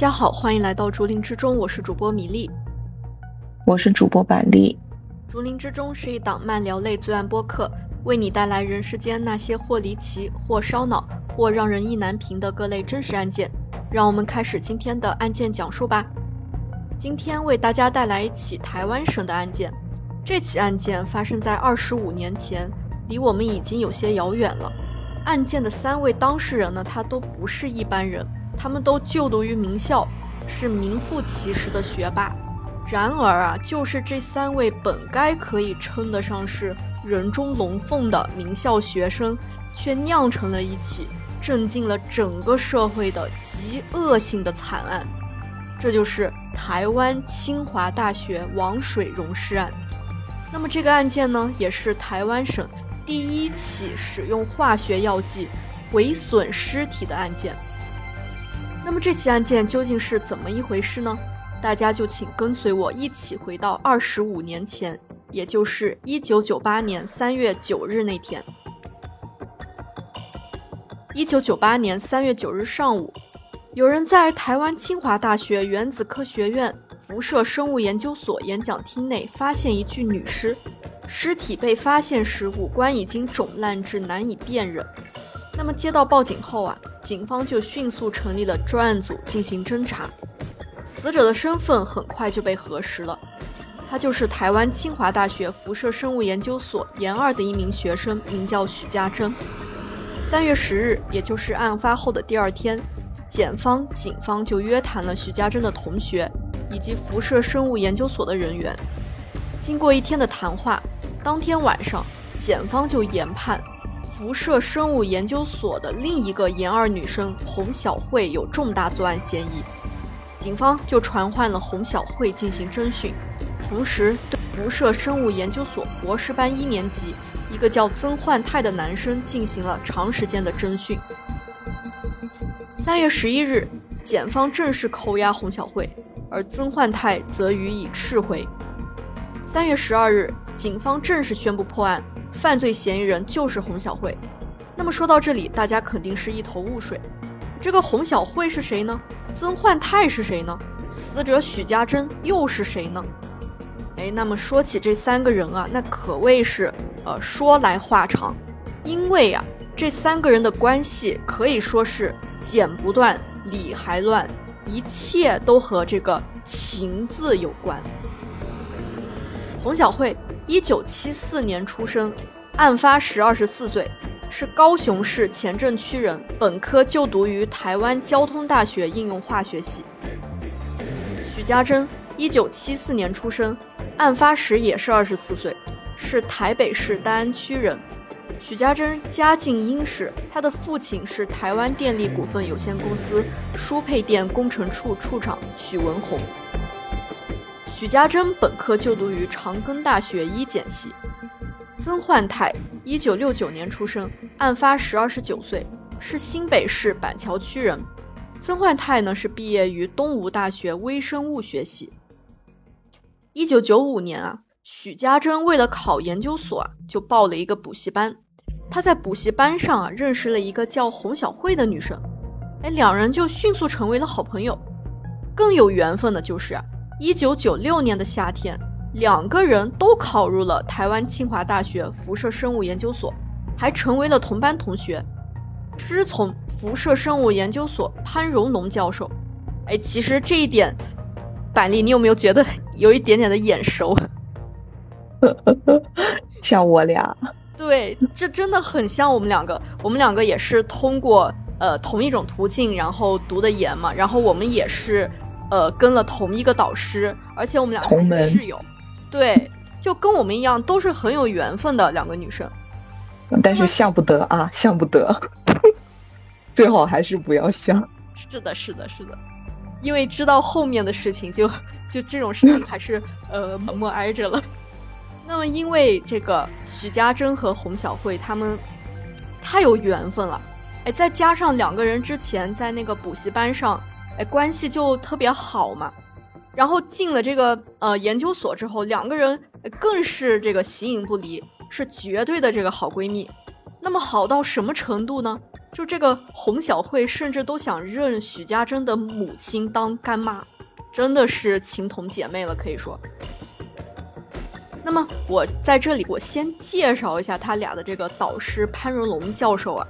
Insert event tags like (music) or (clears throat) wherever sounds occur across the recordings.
家好，欢迎来到竹林之中，我是主播米粒。我是主播板栗。竹林之中是一档漫聊类罪案播客，为你带来人世间那些或离奇、或烧脑、或让人意难平的各类真实案件。让我们开始今天的案件讲述吧。今天为大家带来一起台湾省的案件。这起案件发生在二十五年前，离我们已经有些遥远了。案件的三位当事人呢，他都不是一般人，他们都就读于名校，是名副其实的学霸。然而啊，就是这三位本该可以称得上是人中龙凤的名校学生，却酿成了一起震惊了整个社会的极恶性的惨案。这就是台湾清华大学王水溶尸案。那么这个案件呢，也是台湾省第一起使用化学药剂毁损尸体的案件。那么这起案件究竟是怎么一回事呢？大家就请跟随我一起回到二十五年前，也就是一九九八年三月九日那天。一九九八年三月九日上午，有人在台湾清华大学原子科学院辐射生物研究所演讲厅内发现一具女尸，尸体被发现时五官已经肿烂至难以辨认。那么接到报警后啊，警方就迅速成立了专案组进行侦查。死者的身份很快就被核实了，他就是台湾清华大学辐射生物研究所研二的一名学生，名叫许家珍。三月十日，也就是案发后的第二天，检方、警方就约谈了许家珍的同学以及辐射生物研究所的人员。经过一天的谈话，当天晚上，检方就研判辐射生物研究所的另一个研二女生洪小慧有重大作案嫌疑。警方就传唤了洪小慧进行侦讯，同时对辐射生物研究所博士班一年级一个叫曾焕泰的男生进行了长时间的侦讯。三月十一日，检方正式扣押洪小慧，而曾焕泰则予以撤回。三月十二日，警方正式宣布破案，犯罪嫌疑人就是洪小慧。那么说到这里，大家肯定是一头雾水，这个洪小慧是谁呢？曾焕泰是谁呢？死者许家珍又是谁呢？哎，那么说起这三个人啊，那可谓是呃说来话长，因为啊这三个人的关系可以说是剪不断理还乱，一切都和这个情字有关。洪小慧，一九七四年出生，案发时二十四岁。是高雄市前镇区人，本科就读于台湾交通大学应用化学系。许家珍，一九七四年出生，案发时也是二十四岁，是台北市大安区人。许家珍家境殷实，他的父亲是台湾电力股份有限公司输配电工程处处长许文宏。许家珍本科就读于长庚大学医检系。曾焕泰，一九六九年出生，案发时二十九岁，是新北市板桥区人。曾焕泰呢是毕业于东吴大学微生物学系。一九九五年啊，许家珍为了考研究所啊，就报了一个补习班。他在补习班上啊，认识了一个叫洪小慧的女生，哎，两人就迅速成为了好朋友。更有缘分的就是啊，一九九六年的夏天。两个人都考入了台湾清华大学辐射生物研究所，还成为了同班同学，师从辐射生物研究所潘荣农教授。哎，其实这一点，板栗，你有没有觉得有一点点的眼熟？(laughs) 像我俩。对，这真的很像我们两个。我们两个也是通过呃同一种途径，然后读的研嘛。然后我们也是呃跟了同一个导师，而且我们两个是室友。对，就跟我们一样，都是很有缘分的两个女生。但是像不得啊，像不得，(laughs) 最好还是不要像。是的，是的，是的，因为知道后面的事情，就就这种事情还是呃默默挨着了。(laughs) 那么，因为这个许家珍和洪小慧他们太有缘分了，哎，再加上两个人之前在那个补习班上，哎，关系就特别好嘛。然后进了这个呃研究所之后，两个人更是这个形影不离，是绝对的这个好闺蜜。那么好到什么程度呢？就这个洪小慧甚至都想认许家珍的母亲当干妈，真的是情同姐妹了，可以说。那么我在这里，我先介绍一下他俩的这个导师潘荣龙教授啊。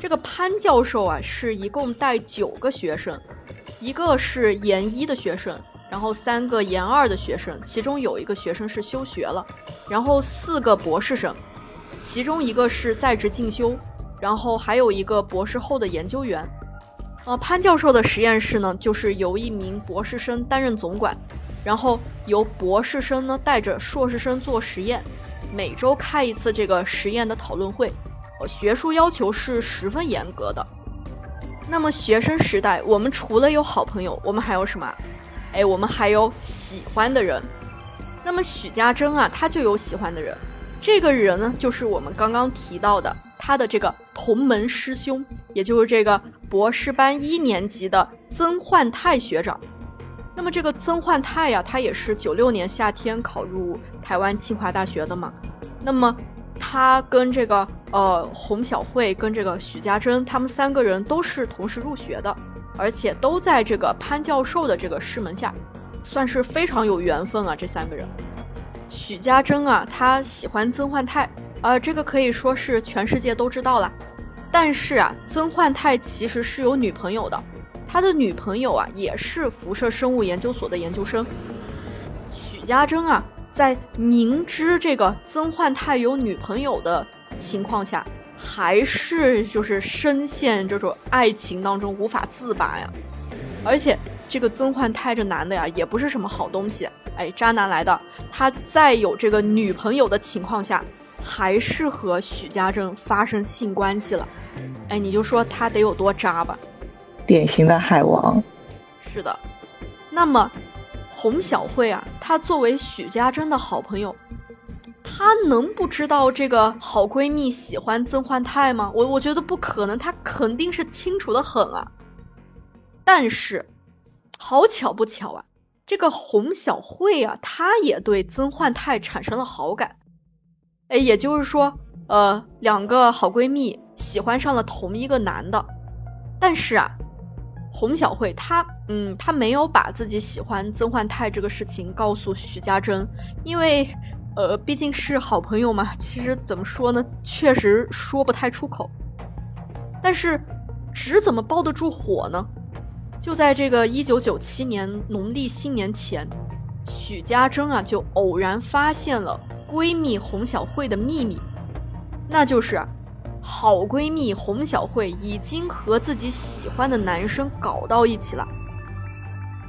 这个潘教授啊，是一共带九个学生，一个是研一的学生，然后三个研二的学生，其中有一个学生是休学了，然后四个博士生，其中一个是在职进修，然后还有一个博士后的研究员。呃，潘教授的实验室呢，就是由一名博士生担任总管。然后由博士生呢带着硕士生做实验，每周开一次这个实验的讨论会，呃，学术要求是十分严格的。那么学生时代，我们除了有好朋友，我们还有什么？哎，我们还有喜欢的人。那么许家珍啊，他就有喜欢的人，这个人呢，就是我们刚刚提到的他的这个同门师兄，也就是这个博士班一年级的曾焕泰学长。那么这个曾焕泰呀，他也是九六年夏天考入台湾清华大学的嘛。那么他跟这个呃洪小慧跟这个许家珍，他们三个人都是同时入学的，而且都在这个潘教授的这个师门下，算是非常有缘分啊。这三个人，许家珍啊，他喜欢曾焕泰，呃，这个可以说是全世界都知道了。但是啊，曾焕泰其实是有女朋友的。他的女朋友啊，也是辐射生物研究所的研究生。许家珍啊，在明知这个曾焕泰有女朋友的情况下，还是就是深陷这种爱情当中无法自拔呀。而且这个曾焕泰这男的呀，也不是什么好东西，哎，渣男来的。他在有这个女朋友的情况下，还是和许家珍发生性关系了，哎，你就说他得有多渣吧。典型的海王，是的。那么，洪小慧啊，她作为许家珍的好朋友，她能不知道这个好闺蜜喜欢曾焕泰吗？我我觉得不可能，她肯定是清楚的很啊。但是，好巧不巧啊，这个洪小慧啊，她也对曾焕泰产生了好感。哎，也就是说，呃，两个好闺蜜喜欢上了同一个男的，但是啊。洪小慧，她嗯，她没有把自己喜欢曾焕泰这个事情告诉许家珍，因为，呃，毕竟是好朋友嘛。其实怎么说呢，确实说不太出口。但是纸怎么包得住火呢？就在这个一九九七年农历新年前，许家珍啊，就偶然发现了闺蜜洪小慧的秘密，那就是。好闺蜜洪小慧已经和自己喜欢的男生搞到一起了，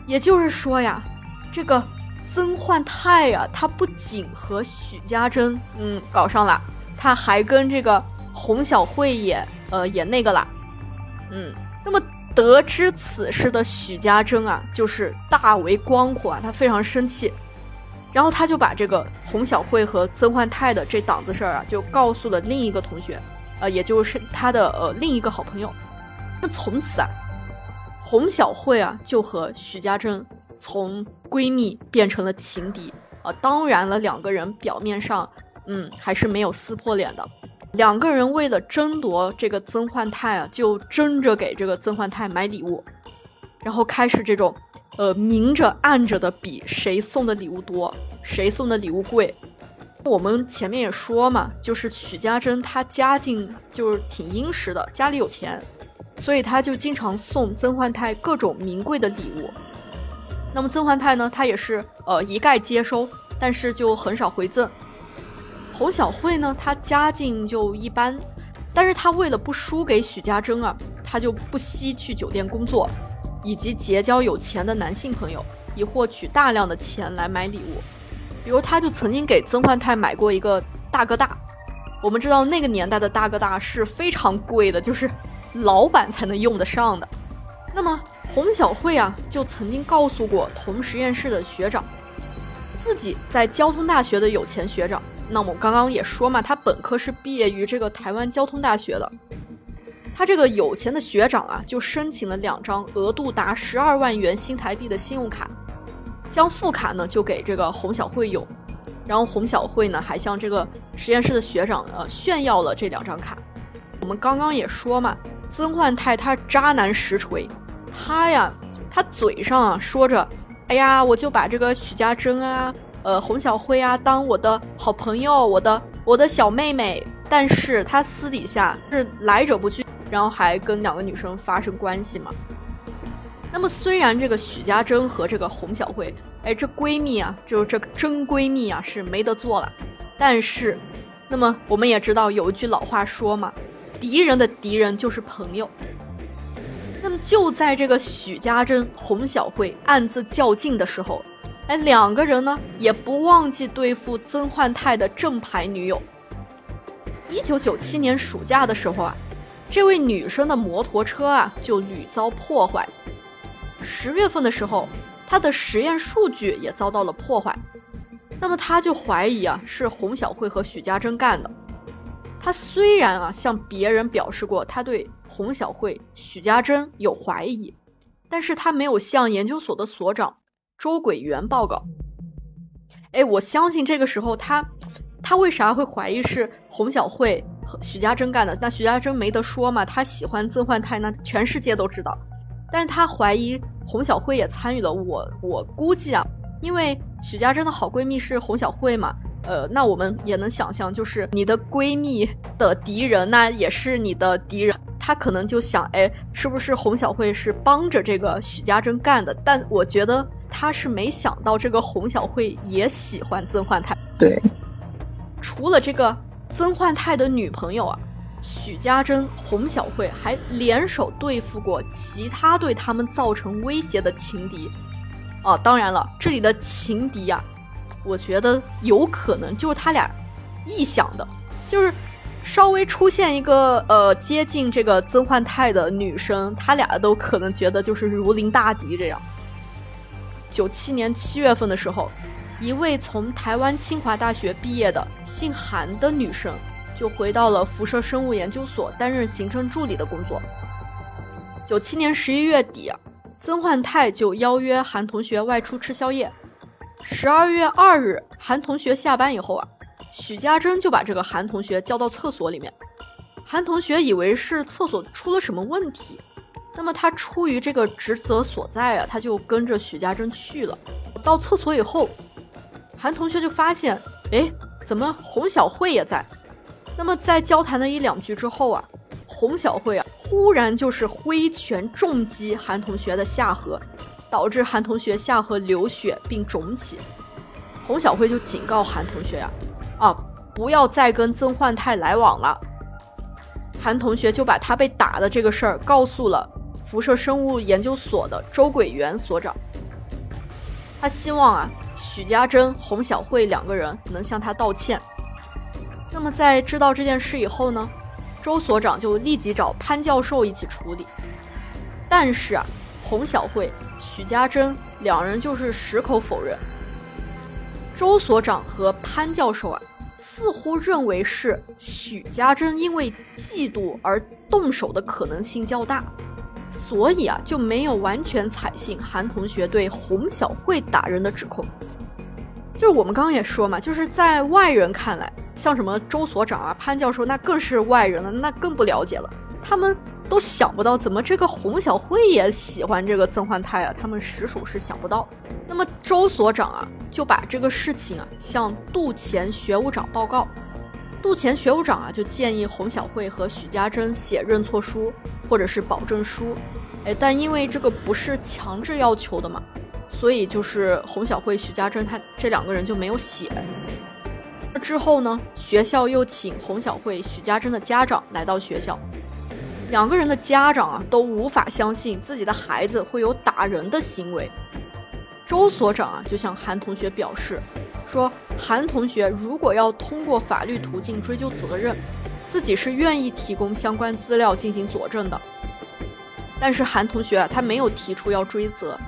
也就是说呀，这个曾焕泰呀，他不仅和许家珍嗯搞上了，他还跟这个洪小慧也呃也那个了，嗯，那么得知此事的许家珍啊，就是大为光火啊，他非常生气，然后他就把这个洪小慧和曾焕泰的这档子事儿啊，就告诉了另一个同学。呃，也就是他的呃另一个好朋友，那从此啊，洪小慧啊就和许家珍从闺蜜变成了情敌啊。当然了，两个人表面上嗯还是没有撕破脸的。两个人为了争夺这个曾焕泰啊，就争着给这个曾焕泰买礼物，然后开始这种呃明着暗着的比谁送的礼物多，谁送的礼物贵。我们前面也说嘛，就是许家珍她家境就是挺殷实的，家里有钱，所以她就经常送曾焕泰各种名贵的礼物。那么曾焕泰呢，他也是呃一概接收，但是就很少回赠。侯小慧呢，她家境就一般，但是她为了不输给许家珍啊，她就不惜去酒店工作，以及结交有钱的男性朋友，以获取大量的钱来买礼物。比如，他就曾经给曾焕泰买过一个大哥大。我们知道那个年代的大哥大是非常贵的，就是老板才能用得上的。那么洪小慧啊，就曾经告诉过同实验室的学长，自己在交通大学的有钱学长。那么我刚刚也说嘛，他本科是毕业于这个台湾交通大学的。他这个有钱的学长啊，就申请了两张额度达十二万元新台币的信用卡，将副卡呢就给这个洪小慧用。然后洪小慧呢，还向这个实验室的学长呃炫耀了这两张卡。我们刚刚也说嘛，曾焕泰他渣男实锤，他呀，他嘴上啊说着，哎呀，我就把这个许家珍啊，呃，洪小慧啊当我的好朋友，我的我的小妹妹，但是他私底下是来者不拒，然后还跟两个女生发生关系嘛。那么虽然这个许家珍和这个洪小慧。哎，这闺蜜啊，就是这个真闺蜜啊，是没得做了。但是，那么我们也知道有一句老话说嘛，敌人的敌人就是朋友。那么就在这个许家珍、洪小慧暗自较劲的时候，哎，两个人呢也不忘记对付曾焕泰的正牌女友。一九九七年暑假的时候啊，这位女生的摩托车啊就屡遭破坏。十月份的时候。他的实验数据也遭到了破坏，那么他就怀疑啊是洪小慧和许家珍干的。他虽然啊向别人表示过他对洪小慧、许家珍有怀疑，但是他没有向研究所的所长周轨元报告。哎，我相信这个时候他他为啥会怀疑是洪小慧和许家珍干的？那许家珍没得说嘛，他喜欢曾焕泰，那全世界都知道。但是他怀疑洪小慧也参与了，我我估计啊，因为许家珍的好闺蜜是洪小慧嘛，呃，那我们也能想象，就是你的闺蜜的敌人，那也是你的敌人，她可能就想，哎，是不是洪小慧是帮着这个许家珍干的？但我觉得她是没想到这个洪小慧也喜欢曾焕泰。对，除了这个曾焕泰的女朋友啊。许家珍、洪小慧还联手对付过其他对他们造成威胁的情敌，啊，当然了，这里的情敌呀，我觉得有可能就是他俩臆想的，就是稍微出现一个呃接近这个曾焕泰的女生，他俩都可能觉得就是如临大敌这样。九七年七月份的时候，一位从台湾清华大学毕业的姓韩的女生。就回到了辐射生物研究所担任行政助理的工作。九七年十一月底，曾焕泰就邀约韩同学外出吃宵夜。十二月二日，韩同学下班以后啊，许家珍就把这个韩同学叫到厕所里面。韩同学以为是厕所出了什么问题，那么他出于这个职责所在啊，他就跟着许家珍去了。到厕所以后，韩同学就发现，哎，怎么洪小慧也在？那么在交谈了一两句之后啊，洪小慧啊忽然就是挥拳重击韩同学的下颌，导致韩同学下颌流血并肿起。洪小慧就警告韩同学呀，啊不要再跟曾焕泰来往了。韩同学就把他被打的这个事儿告诉了辐射生物研究所的周桂元所长，他希望啊许家珍、洪小慧两个人能向他道歉。那么在知道这件事以后呢，周所长就立即找潘教授一起处理。但是啊，洪小慧、许家珍两人就是矢口否认。周所长和潘教授啊，似乎认为是许家珍因为嫉妒而动手的可能性较大，所以啊就没有完全采信韩同学对洪小慧打人的指控。就是我们刚刚也说嘛，就是在外人看来。像什么周所长啊、潘教授，那更是外人了，那更不了解了。他们都想不到，怎么这个洪小慧也喜欢这个曾焕泰啊？他们实属是想不到。那么周所长啊，就把这个事情啊向杜前学务长报告。杜前学务长啊，就建议洪小慧和许家珍写认错书或者是保证书。哎，但因为这个不是强制要求的嘛，所以就是洪小慧、许家珍他这两个人就没有写。之后呢，学校又请洪小慧、许家珍的家长来到学校，两个人的家长啊都无法相信自己的孩子会有打人的行为。周所长啊就向韩同学表示，说韩同学如果要通过法律途径追究责任，自己是愿意提供相关资料进行佐证的。但是韩同学啊他没有提出要追责。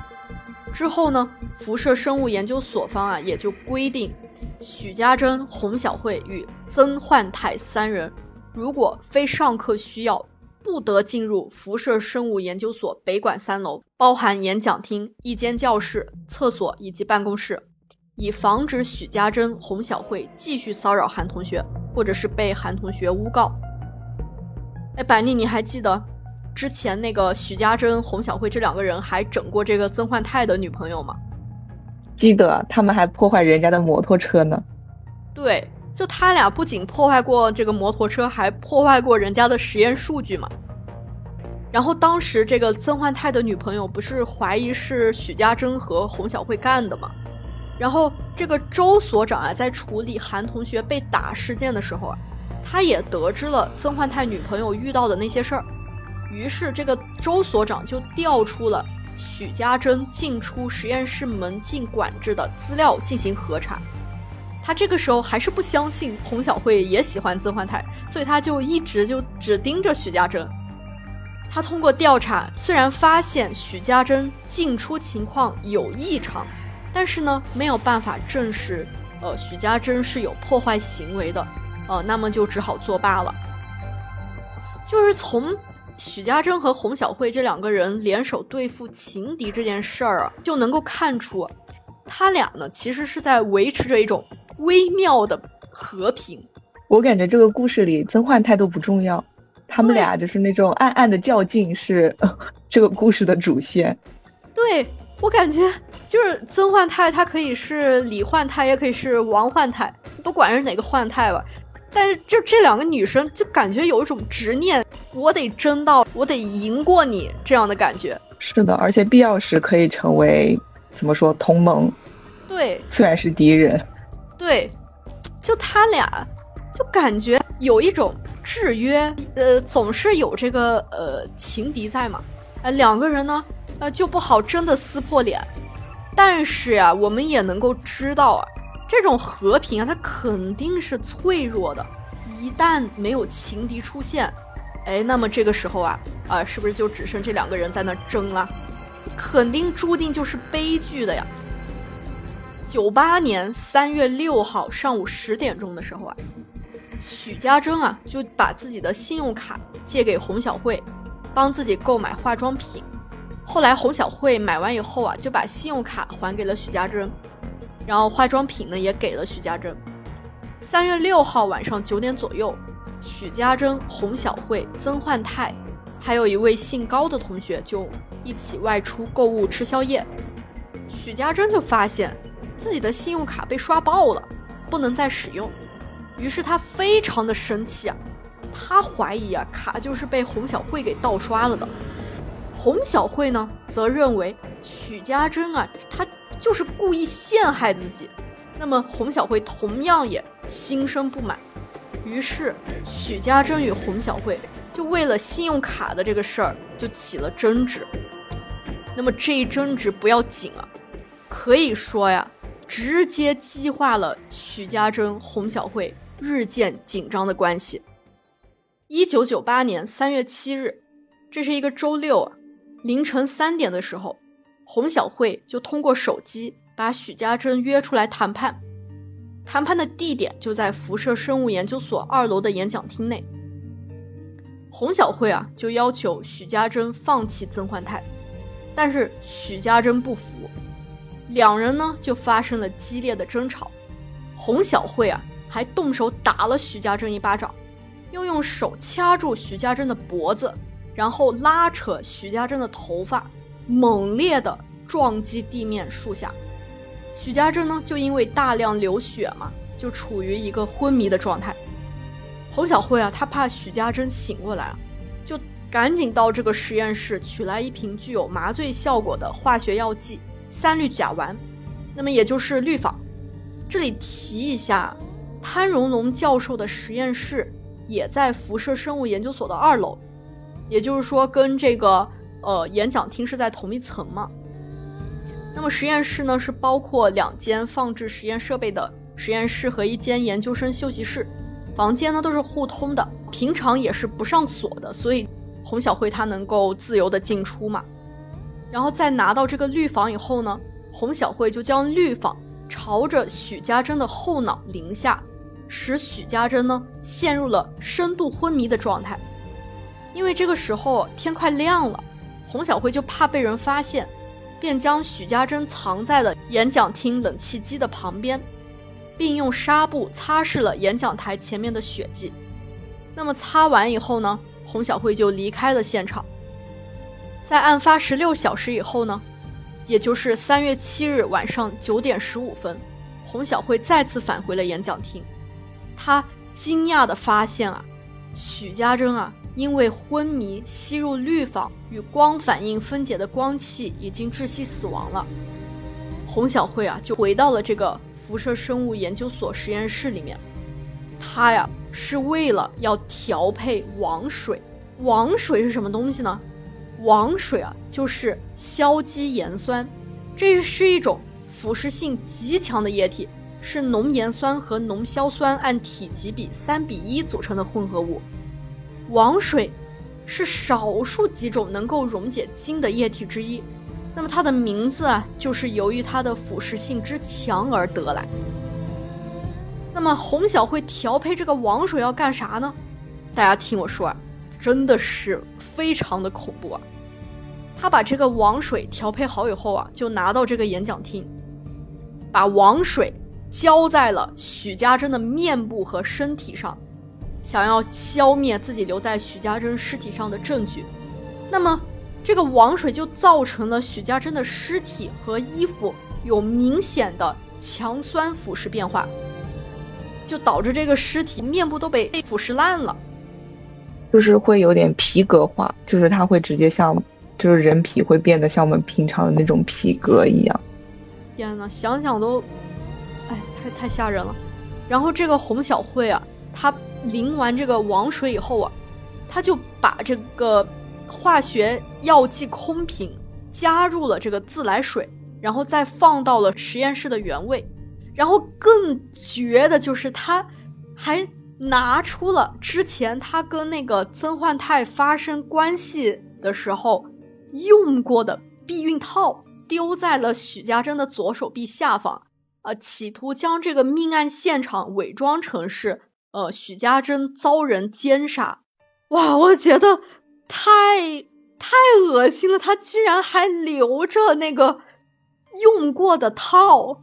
之后呢，辐射生物研究所方啊也就规定。许家珍、洪小慧与曾焕泰三人，如果非上课需要，不得进入辐射生物研究所北馆三楼，包含演讲厅、一间教室、厕所以及办公室，以防止许家珍、洪小慧继续骚扰韩同学，或者是被韩同学诬告。哎，板栗，你还记得之前那个许家珍、洪小慧这两个人还整过这个曾焕泰的女朋友吗？记得他们还破坏人家的摩托车呢。对，就他俩不仅破坏过这个摩托车，还破坏过人家的实验数据嘛。然后当时这个曾焕泰的女朋友不是怀疑是许家珍和洪小慧干的吗？然后这个周所长啊，在处理韩同学被打事件的时候啊，他也得知了曾焕泰女朋友遇到的那些事儿，于是这个周所长就调出了。许家珍进出实验室门禁管制的资料进行核查，他这个时候还是不相信洪小慧也喜欢曾焕泰，所以他就一直就只盯着许家珍。他通过调查，虽然发现许家珍进出情况有异常，但是呢没有办法证实，呃许家珍是有破坏行为的，呃那么就只好作罢了。就是从。许家珍和洪小慧这两个人联手对付情敌这件事儿啊，就能够看出，他俩呢其实是在维持着一种微妙的和平。我感觉这个故事里曾焕泰都不重要，他们俩就是那种暗暗的较劲是 (laughs) 这个故事的主线。对我感觉就是曾焕泰，他可以是李焕泰，也可以是王焕泰，不管是哪个焕泰吧。但是就这两个女生就感觉有一种执念，我得争到，我得赢过你这样的感觉。是的，而且必要时可以成为怎么说同盟。对，虽然是敌人。对，就他俩就感觉有一种制约，呃，总是有这个呃情敌在嘛。呃，两个人呢，呃，就不好真的撕破脸。但是呀，我们也能够知道啊。这种和平啊，它肯定是脆弱的。一旦没有情敌出现，哎，那么这个时候啊，啊，是不是就只剩这两个人在那争了？肯定注定就是悲剧的呀。九八年三月六号上午十点钟的时候啊，许家珍啊就把自己的信用卡借给洪小慧，帮自己购买化妆品。后来洪小慧买完以后啊，就把信用卡还给了许家珍。然后化妆品呢也给了许家珍。三月六号晚上九点左右，许家珍、洪小慧、曾焕泰，还有一位姓高的同学就一起外出购物吃宵夜。许家珍就发现自己的信用卡被刷爆了，不能再使用，于是他非常的生气啊，他怀疑啊卡就是被洪小慧给盗刷了的。洪小慧呢则认为许家珍啊他。就是故意陷害自己，那么洪小慧同样也心生不满，于是许家珍与洪小慧就为了信用卡的这个事儿就起了争执。那么这一争执不要紧啊，可以说呀，直接激化了许家珍、洪小慧日渐紧张的关系。一九九八年三月七日，这是一个周六啊，凌晨三点的时候。洪小慧就通过手机把许家珍约出来谈判，谈判的地点就在辐射生物研究所二楼的演讲厅内。洪小慧啊就要求许家珍放弃曾焕泰，但是许家珍不服，两人呢就发生了激烈的争吵。洪小慧啊还动手打了许家珍一巴掌，又用手掐住许家珍的脖子，然后拉扯许家珍的头发。猛烈的撞击地面树下，许家珍呢就因为大量流血嘛，就处于一个昏迷的状态。侯小慧啊，她怕许家珍醒过来，就赶紧到这个实验室取来一瓶具有麻醉效果的化学药剂三氯甲烷，那么也就是氯仿。这里提一下，潘荣龙教授的实验室也在辐射生物研究所的二楼，也就是说，跟这个呃演讲厅是在同一层嘛。那么实验室呢，是包括两间放置实验设备的实验室和一间研究生休息室，房间呢都是互通的，平常也是不上锁的，所以洪小慧她能够自由的进出嘛。然后在拿到这个绿房以后呢，洪小慧就将绿房朝着许家珍的后脑淋下，使许家珍呢陷入了深度昏迷的状态。因为这个时候天快亮了，洪小慧就怕被人发现。便将许家珍藏在了演讲厅冷气机的旁边，并用纱布擦拭了演讲台前面的血迹。那么擦完以后呢，洪小慧就离开了现场。在案发十六小时以后呢，也就是三月七日晚上九点十五分，洪小慧再次返回了演讲厅。她惊讶地发现啊，许家珍啊。因为昏迷吸入氯仿与光反应分解的光气已经窒息死亡了，洪小慧啊就回到了这个辐射生物研究所实验室里面。他呀是为了要调配王水，王水是什么东西呢？王水啊就是硝基盐酸，这是一种腐蚀性极强的液体，是浓盐酸和浓硝酸按体积比三比一组成的混合物。王水是少数几种能够溶解金的液体之一，那么它的名字啊，就是由于它的腐蚀性之强而得来。那么洪小慧调配这个王水要干啥呢？大家听我说啊，真的是非常的恐怖啊！他把这个王水调配好以后啊，就拿到这个演讲厅，把王水浇在了许家珍的面部和身体上。想要消灭自己留在许家珍尸体上的证据，那么这个王水就造成了许家珍的尸体和衣服有明显的强酸腐蚀变化，就导致这个尸体面部都被腐蚀烂了，就是会有点皮革化，就是它会直接像，就是人皮会变得像我们平常的那种皮革一样。天呐，想想都，哎，太太吓人了。然后这个洪小慧啊，她。淋完这个王水以后啊，他就把这个化学药剂空瓶加入了这个自来水，然后再放到了实验室的原位。然后更绝的就是他还拿出了之前他跟那个曾焕泰发生关系的时候用过的避孕套，丢在了许家珍的左手臂下方，啊，企图将这个命案现场伪装成是。呃，许家珍遭人奸杀，哇！我觉得太太恶心了，他居然还留着那个用过的套，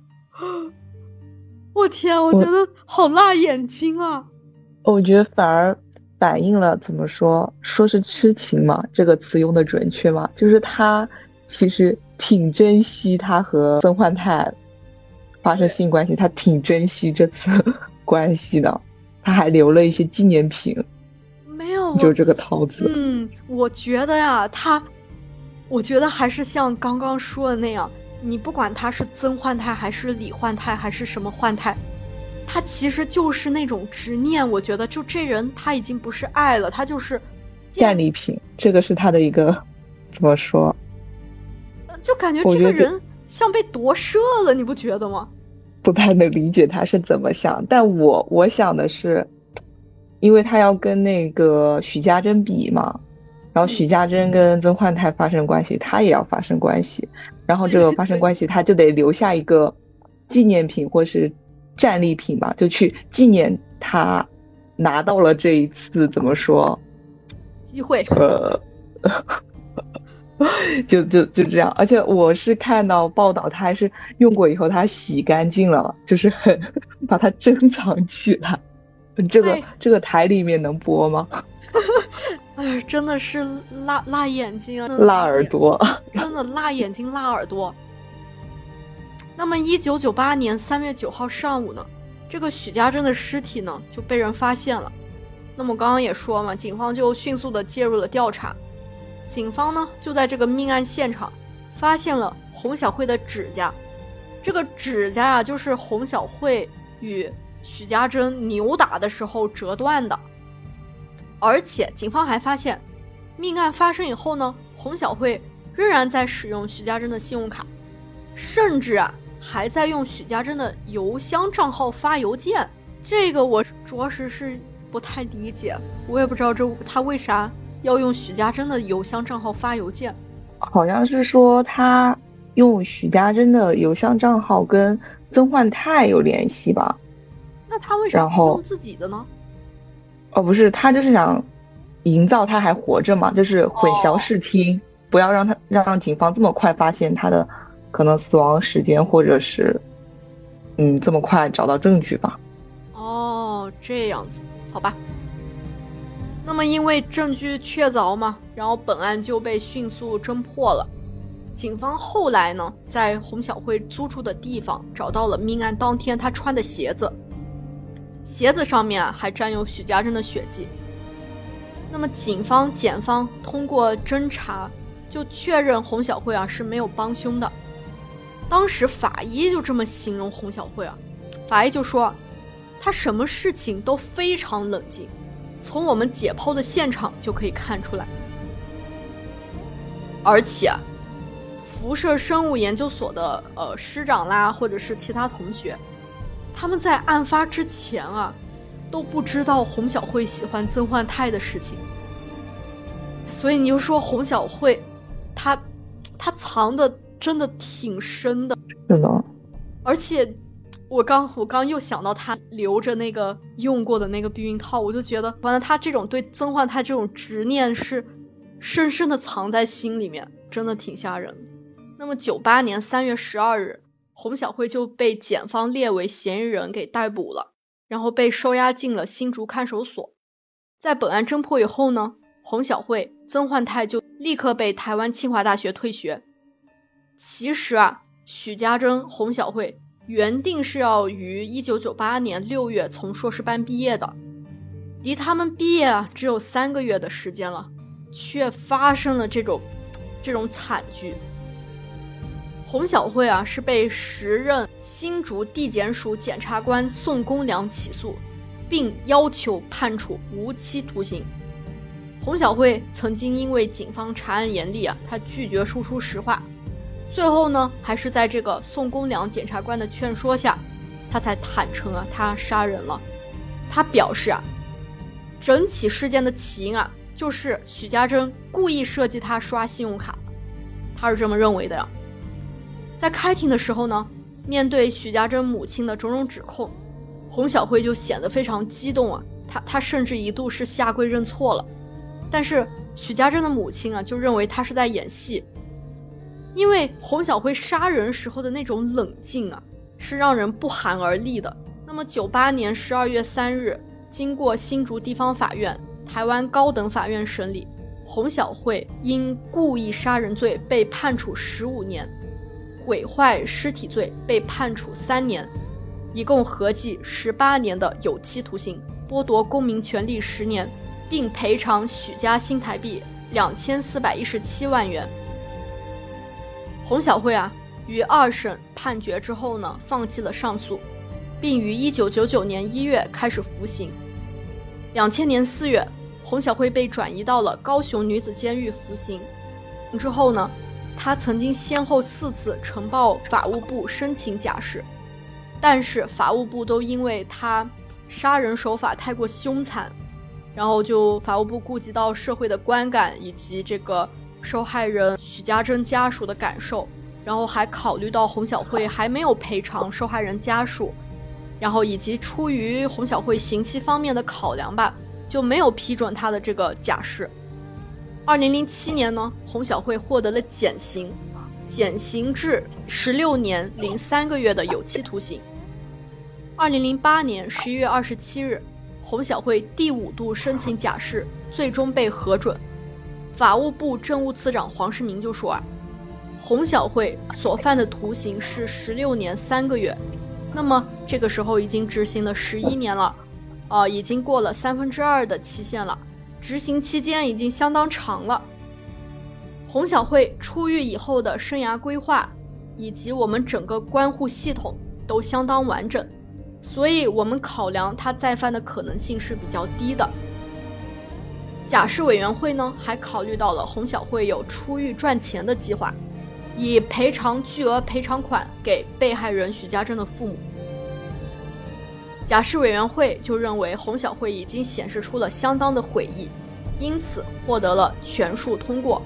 (gasps) 我天，我觉得好辣眼睛啊！我觉得反而反映了怎么说，说是痴情嘛，这个词用的准确吗？就是他其实挺珍惜他和曾焕泰发生性关系，他挺珍惜这次 (laughs) 关系的。他还留了一些纪念品，没有，就这个桃子。嗯，我觉得呀，他，我觉得还是像刚刚说的那样，你不管他是曾焕泰还是李焕泰还是什么焕泰，他其实就是那种执念。我觉得，就这人他已经不是爱了，他就是战利品。这个是他的一个怎么说？就感觉这个人像被夺舍了，你不觉得吗？不太能理解他是怎么想，但我我想的是，因为他要跟那个许家珍比嘛，然后许家珍跟曾焕泰发生关系，他也要发生关系，然后这个 (laughs) 发生关系他就得留下一个纪念品或是战利品嘛，就去纪念他拿到了这一次怎么说机会？呃。(laughs) 就就就这样，而且我是看到报道，他还是用过以后，他洗干净了，就是很 (laughs) 把它珍藏起来。这个这个台里面能播吗？(laughs) 哎，真的是辣辣眼睛啊，辣耳朵，真的辣眼睛辣耳朵。那么，一九九八年三月九号上午呢，这个许家珍的尸体呢就被人发现了。那么刚刚也说嘛，警方就迅速的介入了调查。警方呢，就在这个命案现场发现了洪小慧的指甲。这个指甲啊，就是洪小慧与许家珍扭打的时候折断的。而且警方还发现，命案发生以后呢，洪小慧仍然在使用许家珍的信用卡，甚至啊还在用许家珍的邮箱账号发邮件。这个我着实是不太理解，我也不知道这他为啥要用许家珍的邮箱账号发邮件。好像是说他用许家珍的邮箱账号跟曾焕泰有联系吧？那他为啥然后不用自己的呢？哦，不是，他就是想营造他还活着嘛，就是混淆视听，不要让他让警方这么快发现他的可能死亡时间，或者是嗯这么快找到证据吧。哦，这样子，好吧。那么因为证据确凿嘛，然后本案就被迅速侦破了。警方后来呢，在洪小慧租住的地方找到了命案当天她穿的鞋子，鞋子上面还沾有许家珍的血迹。那么警方、检方通过侦查，就确认洪小慧啊是没有帮凶的。当时法医就这么形容洪小慧啊，法医就说，她什么事情都非常冷静，从我们解剖的现场就可以看出来。而且，辐射生物研究所的呃师长啦，或者是其他同学，他们在案发之前啊，都不知道洪小慧喜欢曾焕泰的事情。所以你就说洪小慧，她她藏的真的挺深的。是的，而且，我刚我刚又想到他留着那个用过的那个避孕套，我就觉得，完了，他这种对曾焕泰这种执念是深深的藏在心里面，真的挺吓人。那么，九八年三月十二日，洪小慧就被检方列为嫌疑人给逮捕了，然后被收押进了新竹看守所。在本案侦破以后呢，洪小慧、曾焕泰就立刻被台湾清华大学退学。其实啊。许家珍、洪小慧原定是要于一九九八年六月从硕士班毕业的，离他们毕业啊只有三个月的时间了，却发生了这种这种惨剧。洪小慧啊是被时任新竹地检署检察官宋公良起诉，并要求判处无期徒刑。洪小慧曾经因为警方查案严厉啊，她拒绝说出实话。最后呢，还是在这个宋公良检察官的劝说下，他才坦诚啊，他杀人了。他表示啊，整起事件的起因啊，就是许家珍故意设计他刷信用卡，他是这么认为的呀。在开庭的时候呢，面对许家珍母亲的种种指控，洪小慧就显得非常激动啊，他他甚至一度是下跪认错了。但是许家珍的母亲啊，就认为他是在演戏。因为洪小慧杀人时候的那种冷静啊，是让人不寒而栗的。那么，九八年十二月三日，经过新竹地方法院、台湾高等法院审理，洪小慧因故意杀人罪被判处十五年，毁坏尸体罪被判处三年，一共合计十八年的有期徒刑，剥夺公民权利十年，并赔偿许家新台币两千四百一十七万元。洪小慧啊，于二审判决之后呢，放弃了上诉，并于一九九九年一月开始服刑。两千年四月，洪小慧被转移到了高雄女子监狱服刑。之后呢，她曾经先后四次呈报法务部申请假释，但是法务部都因为她杀人手法太过凶残，然后就法务部顾及到社会的观感以及这个。受害人许家珍家属的感受，然后还考虑到洪小慧还没有赔偿受害人家属，然后以及出于洪小慧刑期方面的考量吧，就没有批准他的这个假释。二零零七年呢，洪小慧获得了减刑，减刑至十六年零三个月的有期徒刑。二零零八年十一月二十七日，洪小慧第五度申请假释，最终被核准。法务部政务次长黄世明就说啊，洪小慧所犯的徒刑是十六年三个月，那么这个时候已经执行了十一年了，呃，已经过了三分之二的期限了，执行期间已经相当长了。洪小慧出狱以后的生涯规划，以及我们整个关护系统都相当完整，所以我们考量他再犯的可能性是比较低的。假释委员会呢，还考虑到了洪小慧有出狱赚钱的计划，以赔偿巨额赔偿款给被害人许家珍的父母。假释委员会就认为洪小慧已经显示出了相当的悔意，因此获得了全数通过，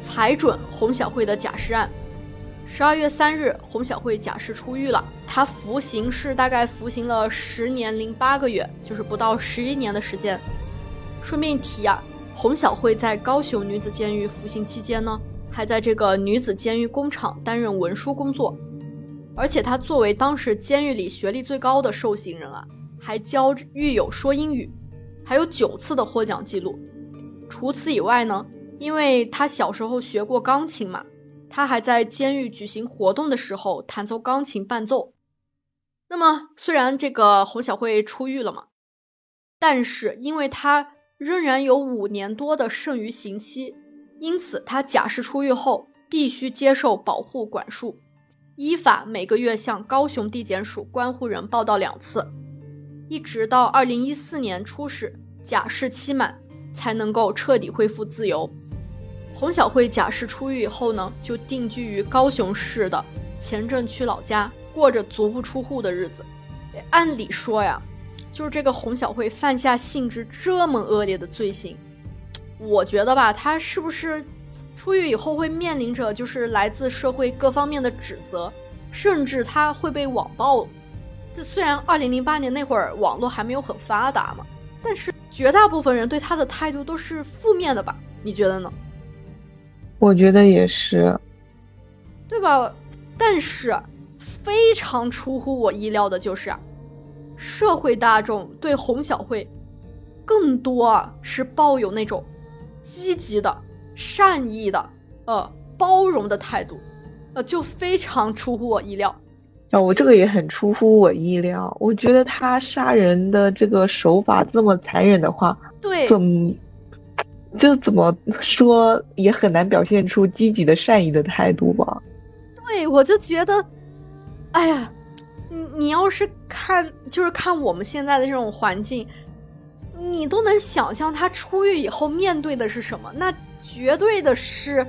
裁准洪小慧的假释案。十二月三日，洪小慧假释出狱了，她服刑是大概服刑了十年零八个月，就是不到十一年的时间。顺便提啊，洪小慧在高雄女子监狱服刑期间呢，还在这个女子监狱工厂担任文书工作，而且她作为当时监狱里学历最高的受刑人啊，还教狱友说英语，还有九次的获奖记录。除此以外呢，因为她小时候学过钢琴嘛，她还在监狱举行活动的时候弹奏钢琴伴奏。那么，虽然这个洪小慧出狱了嘛，但是因为她。仍然有五年多的剩余刑期，因此他假释出狱后必须接受保护管束，依法每个月向高雄地检署关护人报到两次，一直到二零一四年初始假释期满，才能够彻底恢复自由。洪小慧假释出狱以后呢，就定居于高雄市的前镇区老家，过着足不出户的日子。按理说呀。就是这个洪小慧犯下性质这么恶劣的罪行，我觉得吧，她是不是出狱以后会面临着就是来自社会各方面的指责，甚至她会被网暴？这虽然二零零八年那会儿网络还没有很发达嘛，但是绝大部分人对她的态度都是负面的吧？你觉得呢？我觉得也是，对吧？但是非常出乎我意料的就是啊。社会大众对洪小慧，更多是抱有那种积极的、善意的、呃包容的态度，呃，就非常出乎我意料。啊，我这个也很出乎我意料。我觉得他杀人的这个手法这么残忍的话，对，怎么就怎么说也很难表现出积极的、善意的态度吧？对，我就觉得，哎呀。你要是看，就是看我们现在的这种环境，你都能想象他出狱以后面对的是什么？那绝对的是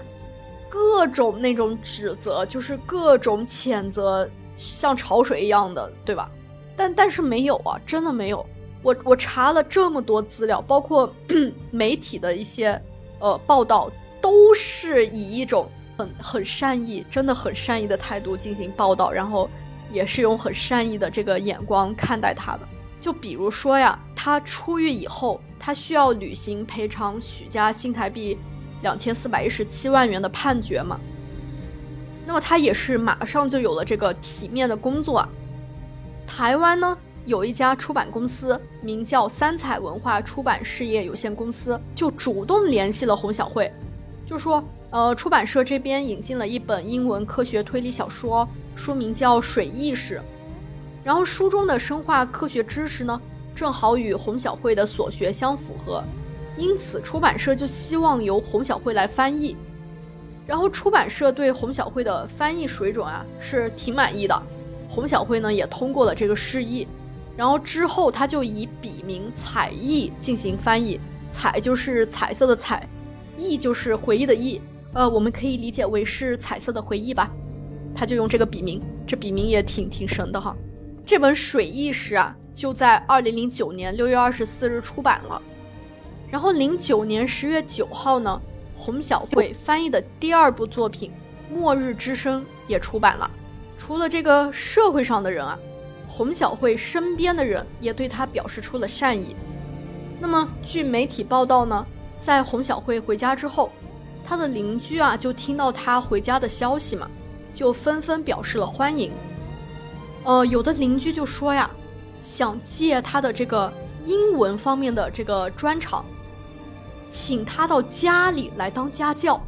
各种那种指责，就是各种谴责，像潮水一样的，对吧？但但是没有啊，真的没有。我我查了这么多资料，包括 (clears throat) 媒体的一些呃报道，都是以一种很很善意，真的很善意的态度进行报道，然后。也是用很善意的这个眼光看待他的。就比如说呀，他出狱以后，他需要履行赔偿许家新台币两千四百一十七万元的判决嘛。那么他也是马上就有了这个体面的工作。啊。台湾呢有一家出版公司，名叫三彩文化出版事业有限公司，就主动联系了洪小慧，就说。呃，出版社这边引进了一本英文科学推理小说，书名叫《水意识》，然后书中的生化科学知识呢，正好与洪小慧的所学相符合，因此出版社就希望由洪小慧来翻译。然后出版社对洪小慧的翻译水准啊是挺满意的，洪小慧呢也通过了这个试译，然后之后他就以笔名彩艺进行翻译，彩就是彩色的彩，忆就是回忆的忆。呃，我们可以理解为是彩色的回忆吧，他就用这个笔名，这笔名也挺挺神的哈。这本《水意识》啊，就在二零零九年六月二十四日出版了。然后零九年十月九号呢，洪小慧翻译的第二部作品《末日之声》也出版了。除了这个社会上的人啊，洪小慧身边的人也对他表示出了善意。那么据媒体报道呢，在洪小慧回家之后。他的邻居啊，就听到他回家的消息嘛，就纷纷表示了欢迎。呃，有的邻居就说呀，想借他的这个英文方面的这个专长，请他到家里来当家教，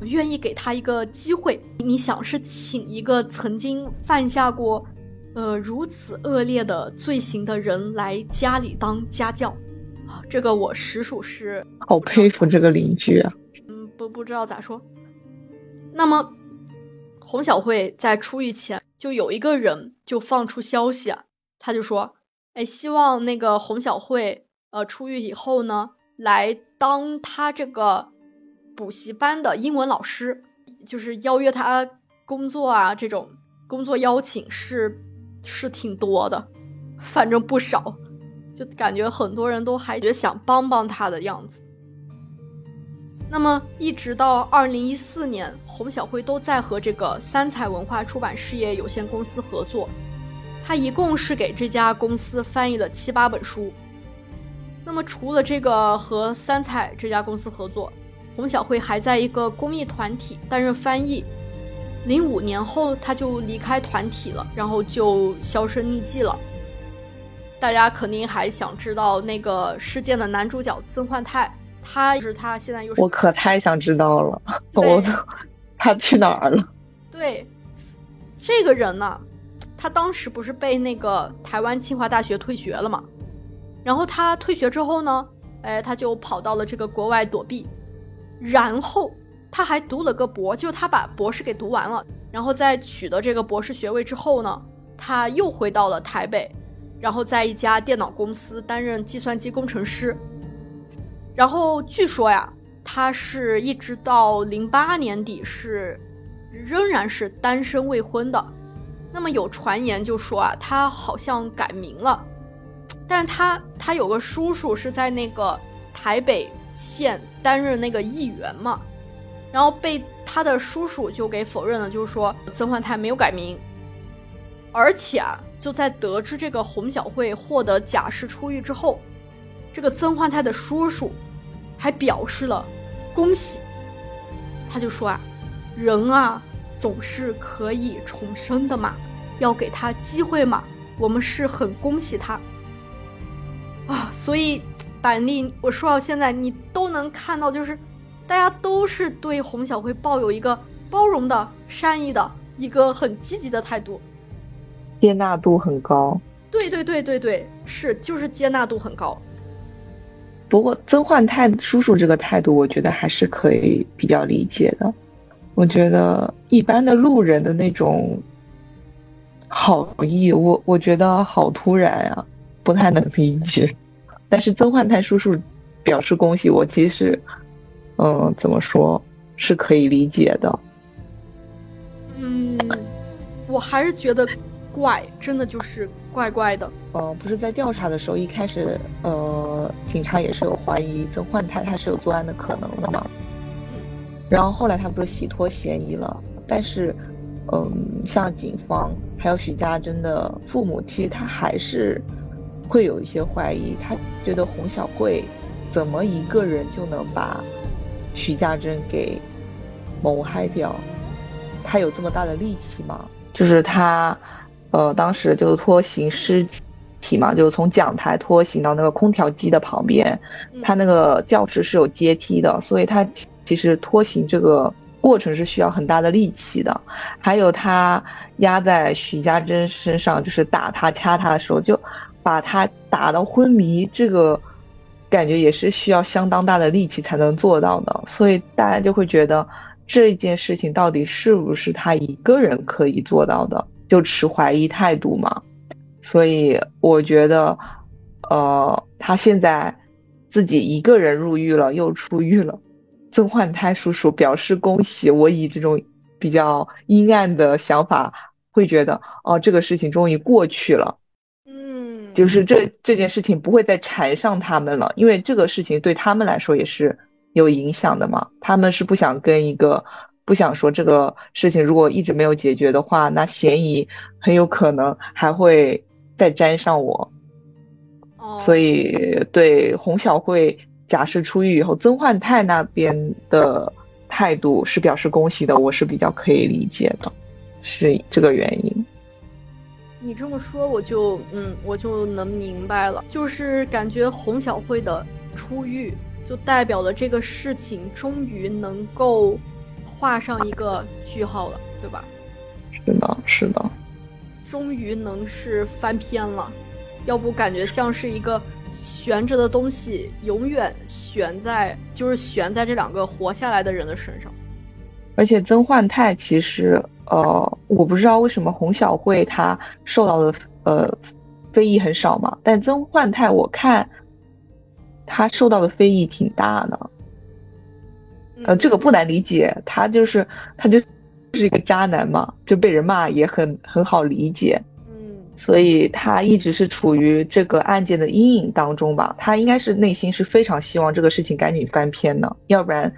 愿意给他一个机会。你想是请一个曾经犯下过，呃如此恶劣的罪行的人来家里当家教啊？这个我实属是好佩服这个邻居啊。嗯不不知道咋说。那么，洪小慧在出狱前就有一个人就放出消息啊，他就说，哎，希望那个洪小慧，呃，出狱以后呢，来当他这个补习班的英文老师，就是邀约他工作啊，这种工作邀请是是挺多的，反正不少，就感觉很多人都还觉得想帮帮他的样子。那么，一直到二零一四年，洪小辉都在和这个三彩文化出版事业有限公司合作。他一共是给这家公司翻译了七八本书。那么，除了这个和三彩这家公司合作，洪小辉还在一个公益团体担任翻译。零五年后，他就离开团体了，然后就销声匿迹了。大家肯定还想知道那个事件的男主角曾焕泰。他就是他，现在又是我可太想知道了，我 (laughs) 他去哪儿了？对，这个人呢，他当时不是被那个台湾清华大学退学了嘛？然后他退学之后呢，哎，他就跑到了这个国外躲避，然后他还读了个博，就他把博士给读完了，然后在取得这个博士学位之后呢，他又回到了台北，然后在一家电脑公司担任计算机工程师。然后据说呀，他是一直到零八年底是仍然是单身未婚的。那么有传言就说啊，他好像改名了，但是他他有个叔叔是在那个台北县担任那个议员嘛，然后被他的叔叔就给否认了，就是说曾焕泰没有改名，而且啊，就在得知这个洪小慧获得假释出狱之后。这个曾焕泰的叔叔还表示了恭喜，他就说啊，人啊总是可以重生的嘛，要给他机会嘛，我们是很恭喜他啊。所以板栗，我说到现在，你都能看到，就是大家都是对洪小辉抱有一个包容的、善意的一个很积极的态度，接纳度很高。对对对对对，是就是接纳度很高。不过曾焕泰叔叔这个态度，我觉得还是可以比较理解的。我觉得一般的路人的那种好意，我我觉得好突然啊，不太能理解。但是曾焕泰叔叔表示恭喜，我其实，嗯，怎么说是可以理解的。嗯，我还是觉得怪，真的就是怪怪的。呃，不是在调查的时候，一开始呃，警察也是有怀疑曾焕泰他是有作案的可能的嘛。然后后来他不是洗脱嫌疑了，但是，嗯，像警方还有许家珍的父母，其实他还是会有一些怀疑，他觉得洪小贵怎么一个人就能把许家珍给谋害掉？他有这么大的力气吗？就是他，呃，当时就拖行尸。体嘛，就是从讲台拖行到那个空调机的旁边，他那个教室是有阶梯的，所以他其实拖行这个过程是需要很大的力气的。还有他压在徐家珍身上，就是打他掐他的时候，就把他打到昏迷，这个感觉也是需要相当大的力气才能做到的。所以大家就会觉得这件事情到底是不是他一个人可以做到的，就持怀疑态度嘛。所以我觉得，呃，他现在自己一个人入狱了，又出狱了。曾焕泰叔叔表示恭喜。我以这种比较阴暗的想法，会觉得，哦，这个事情终于过去了。嗯，就是这这件事情不会再缠上他们了，因为这个事情对他们来说也是有影响的嘛。他们是不想跟一个，不想说这个事情如果一直没有解决的话，那嫌疑很有可能还会。再沾上我，所以对洪小慧假释出狱以后，曾焕泰那边的态度是表示恭喜的，我是比较可以理解的，是这个原因。你这么说，我就嗯，我就能明白了，就是感觉洪小慧的出狱，就代表了这个事情终于能够画上一个句号了，对吧？是的，是的。终于能是翻篇了，要不感觉像是一个悬着的东西，永远悬在就是悬在这两个活下来的人的身上。而且曾焕泰其实，呃，我不知道为什么洪小慧她受到的呃非议很少嘛。但曾焕泰我看他受到的非议挺大的，呃，这个不难理解，他就是他就是一个渣男嘛，就被人骂也很很好理解。嗯，所以他一直是处于这个案件的阴影当中吧。他应该是内心是非常希望这个事情赶紧翻篇的，要不然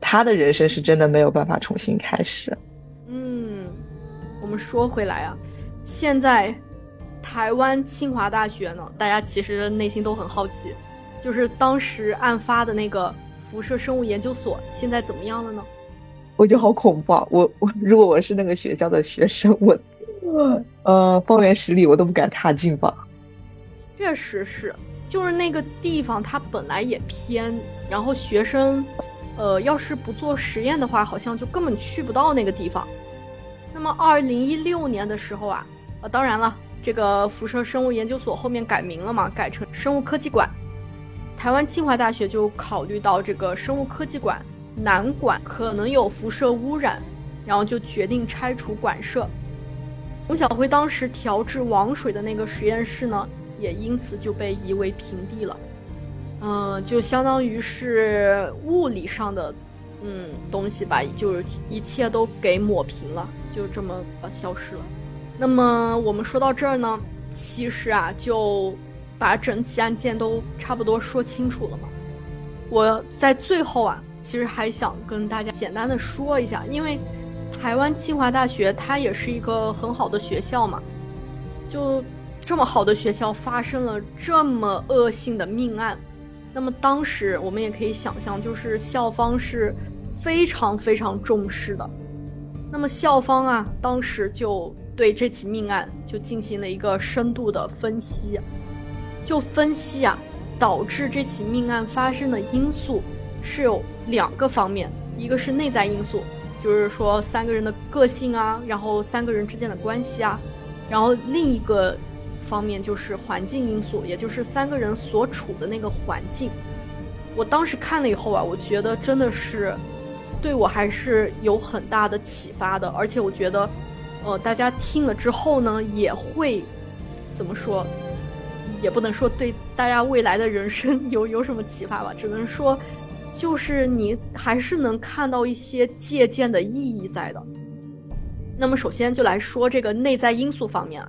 他的人生是真的没有办法重新开始。嗯，我们说回来啊，现在台湾清华大学呢，大家其实内心都很好奇，就是当时案发的那个辐射生物研究所现在怎么样了呢？我觉得好恐怖啊！我我如果我是那个学校的学生，我呃方圆十里我都不敢踏进吧。确实是，就是那个地方它本来也偏，然后学生呃要是不做实验的话，好像就根本去不到那个地方。那么二零一六年的时候啊，呃当然了，这个辐射生物研究所后面改名了嘛，改成生物科技馆。台湾清华大学就考虑到这个生物科技馆。南馆可能有辐射污染，然后就决定拆除馆舍。洪小辉当时调制王水的那个实验室呢，也因此就被夷为平地了。嗯，就相当于是物理上的嗯东西吧，就是一切都给抹平了，就这么呃消失了。那么我们说到这儿呢，其实啊就把整起案件都差不多说清楚了嘛。我在最后啊。其实还想跟大家简单的说一下，因为台湾清华大学它也是一个很好的学校嘛，就这么好的学校发生了这么恶性的命案，那么当时我们也可以想象，就是校方是非常非常重视的。那么校方啊，当时就对这起命案就进行了一个深度的分析，就分析啊，导致这起命案发生的因素。是有两个方面，一个是内在因素，就是说三个人的个性啊，然后三个人之间的关系啊，然后另一个方面就是环境因素，也就是三个人所处的那个环境。我当时看了以后啊，我觉得真的是对我还是有很大的启发的，而且我觉得，呃，大家听了之后呢，也会怎么说，也不能说对大家未来的人生 (laughs) 有有什么启发吧，只能说。就是你还是能看到一些借鉴的意义在的。那么首先就来说这个内在因素方面啊，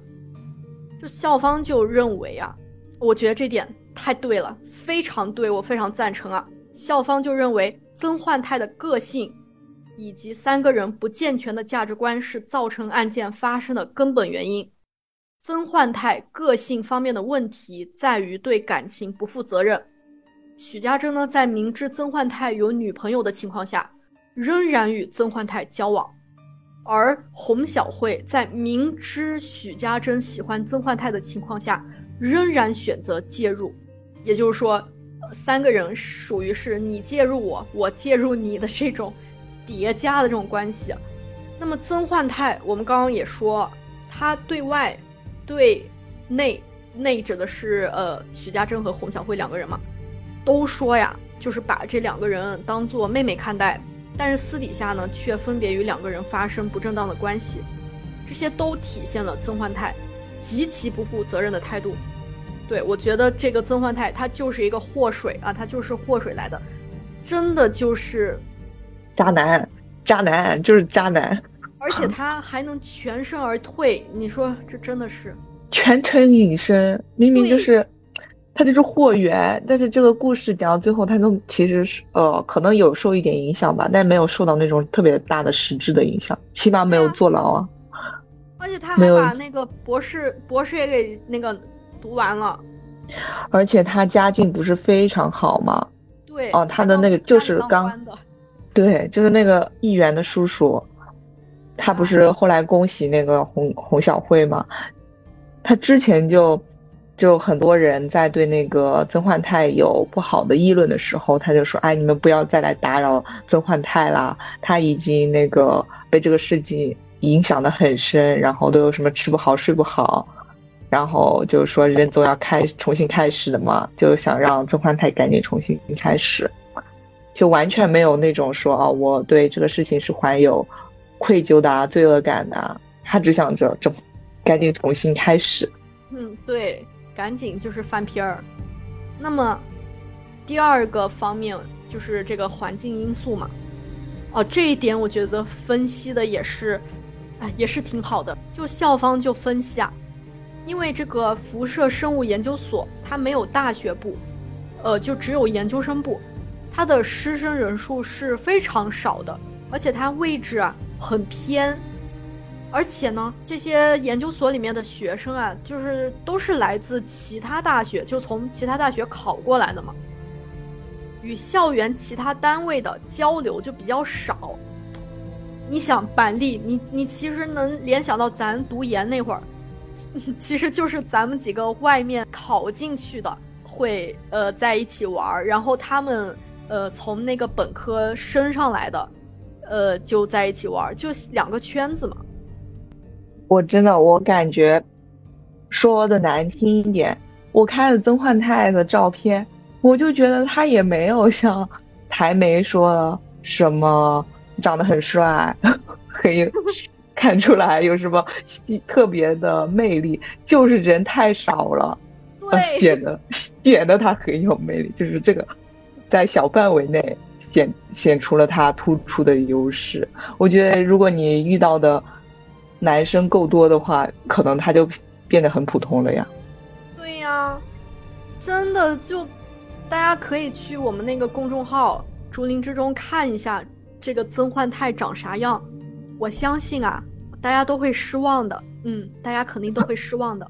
就校方就认为啊，我觉得这点太对了，非常对，我非常赞成啊。校方就认为曾焕泰的个性以及三个人不健全的价值观是造成案件发生的根本原因。曾焕泰个性方面的问题在于对感情不负责任。许家珍呢，在明知曾焕泰有女朋友的情况下，仍然与曾焕泰交往；而洪小慧在明知许家珍喜欢曾焕泰的情况下，仍然选择介入。也就是说，三个人属于是你介入我，我介入你的这种叠加的这种关系。那么曾焕泰，我们刚刚也说，他对外、对内，内指的是呃许家珍和洪小慧两个人嘛。都说呀，就是把这两个人当做妹妹看待，但是私底下呢，却分别与两个人发生不正当的关系，这些都体现了曾焕泰极其不负责任的态度。对我觉得这个曾焕泰他就是一个祸水啊，他就是祸水来的，真的就是渣男，渣男就是渣男，而且他还能全身而退，你说这真的是全程隐身，明明就是。他就是货源，但是这个故事讲到最后，他都其实是呃，可能有受一点影响吧，但没有受到那种特别大的实质的影响，起码没有坐牢啊。而且他还把那个博士博士也给那个读完了。而且他家境不是非常好吗？对。哦，他的那个就是刚，对，就是那个议员的叔叔，他不是后来恭喜那个洪洪小慧吗？他之前就。就很多人在对那个曾焕泰有不好的议论的时候，他就说：“哎，你们不要再来打扰曾焕泰了，他已经那个被这个事情影响的很深，然后都有什么吃不好睡不好，然后就是说人总要开重新开始的嘛，就想让曾焕泰赶紧重新开始，就完全没有那种说啊，我对这个事情是怀有愧疚的、罪恶感的，他只想着这赶紧重新开始。”嗯，对，赶紧就是翻篇儿。那么第二个方面就是这个环境因素嘛。哦，这一点我觉得分析的也是，哎，也是挺好的。就校方就分析啊，因为这个辐射生物研究所它没有大学部，呃，就只有研究生部，它的师生人数是非常少的，而且它位置啊很偏，而且呢，这些研究所里面的学生啊，就是都是来自其他大学，就从其他大学考过来的嘛。与校园其他单位的交流就比较少。你想，板栗，你你其实能联想到咱读研那会儿，(laughs) 其实就是咱们几个外面考进去的会呃在一起玩，然后他们呃从那个本科升上来的，呃就在一起玩儿，就两个圈子嘛。我真的，我感觉说的难听一点，我看了曾焕泰的照片。我就觉得他也没有像台媒说什么长得很帅，很看出来有什么特别的魅力，就是人太少了，(laughs) 显得显得他很有魅力，就是这个在小范围内显显出了他突出的优势。我觉得如果你遇到的男生够多的话，可能他就变得很普通了呀。对呀，真的就。大家可以去我们那个公众号“竹林之中”看一下这个曾焕泰长啥样。我相信啊，大家都会失望的。嗯，大家肯定都会失望的。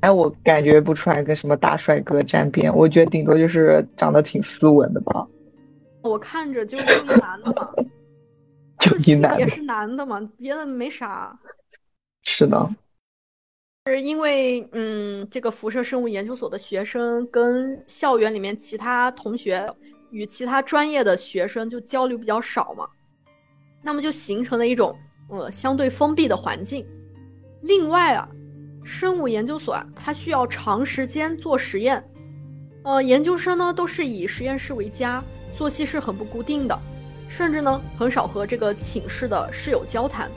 哎，我感觉不出来跟什么大帅哥沾边，我觉得顶多就是长得挺斯文的吧。我看着就一男的嘛，(laughs) 就一男也是男的嘛，别的没啥。是的。是因为，嗯，这个辐射生物研究所的学生跟校园里面其他同学与其他专业的学生就交流比较少嘛，那么就形成了一种呃相对封闭的环境。另外啊，生物研究所啊，它需要长时间做实验，呃，研究生呢都是以实验室为家，作息是很不固定的，甚至呢很少和这个寝室的室友交谈，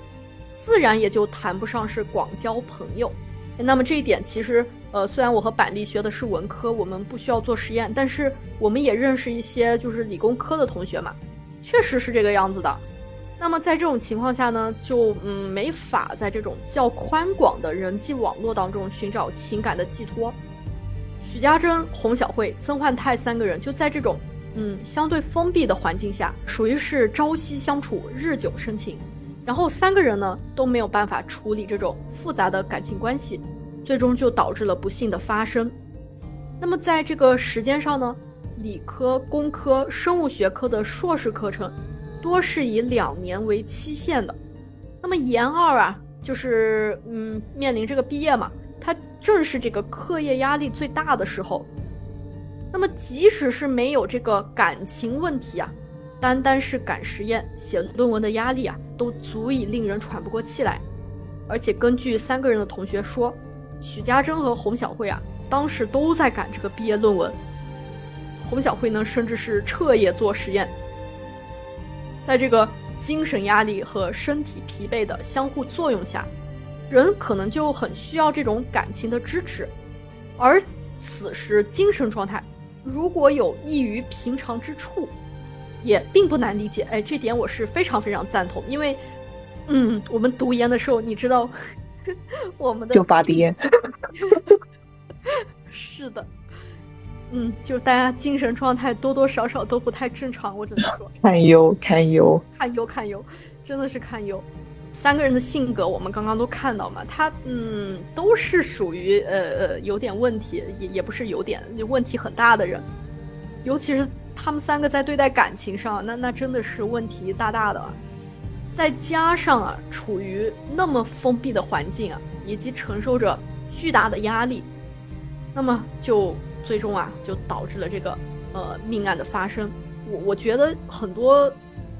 自然也就谈不上是广交朋友。那么这一点其实，呃，虽然我和板栗学的是文科，我们不需要做实验，但是我们也认识一些就是理工科的同学嘛，确实是这个样子的。那么在这种情况下呢，就嗯没法在这种较宽广的人际网络当中寻找情感的寄托。许家珍、洪小慧、曾焕泰三个人就在这种嗯相对封闭的环境下，属于是朝夕相处，日久生情。然后三个人呢都没有办法处理这种复杂的感情关系，最终就导致了不幸的发生。那么在这个时间上呢，理科、工科、生物学科的硕士课程多是以两年为期限的。那么研二啊，就是嗯面临这个毕业嘛，它正是这个课业压力最大的时候。那么即使是没有这个感情问题啊。单单是赶实验、写论文的压力啊，都足以令人喘不过气来。而且根据三个人的同学说，许家珍和洪小慧啊，当时都在赶这个毕业论文。洪小慧呢，甚至是彻夜做实验。在这个精神压力和身体疲惫的相互作用下，人可能就很需要这种感情的支持。而此时精神状态如果有异于平常之处，也并不难理解，哎，这点我是非常非常赞同，因为，嗯，我们读研的时候，你知道，(laughs) 我们的就发癫，(laughs) 是的，嗯，就是大家精神状态多多少少都不太正常，我只能说，堪忧堪忧。堪忧堪忧，真的是堪忧。三个人的性格我们刚刚都看到嘛，他嗯都是属于呃呃有点问题，也也不是有点问题很大的人，尤其是。他们三个在对待感情上，那那真的是问题大大的。再加上啊，处于那么封闭的环境啊，以及承受着巨大的压力，那么就最终啊，就导致了这个呃命案的发生。我我觉得很多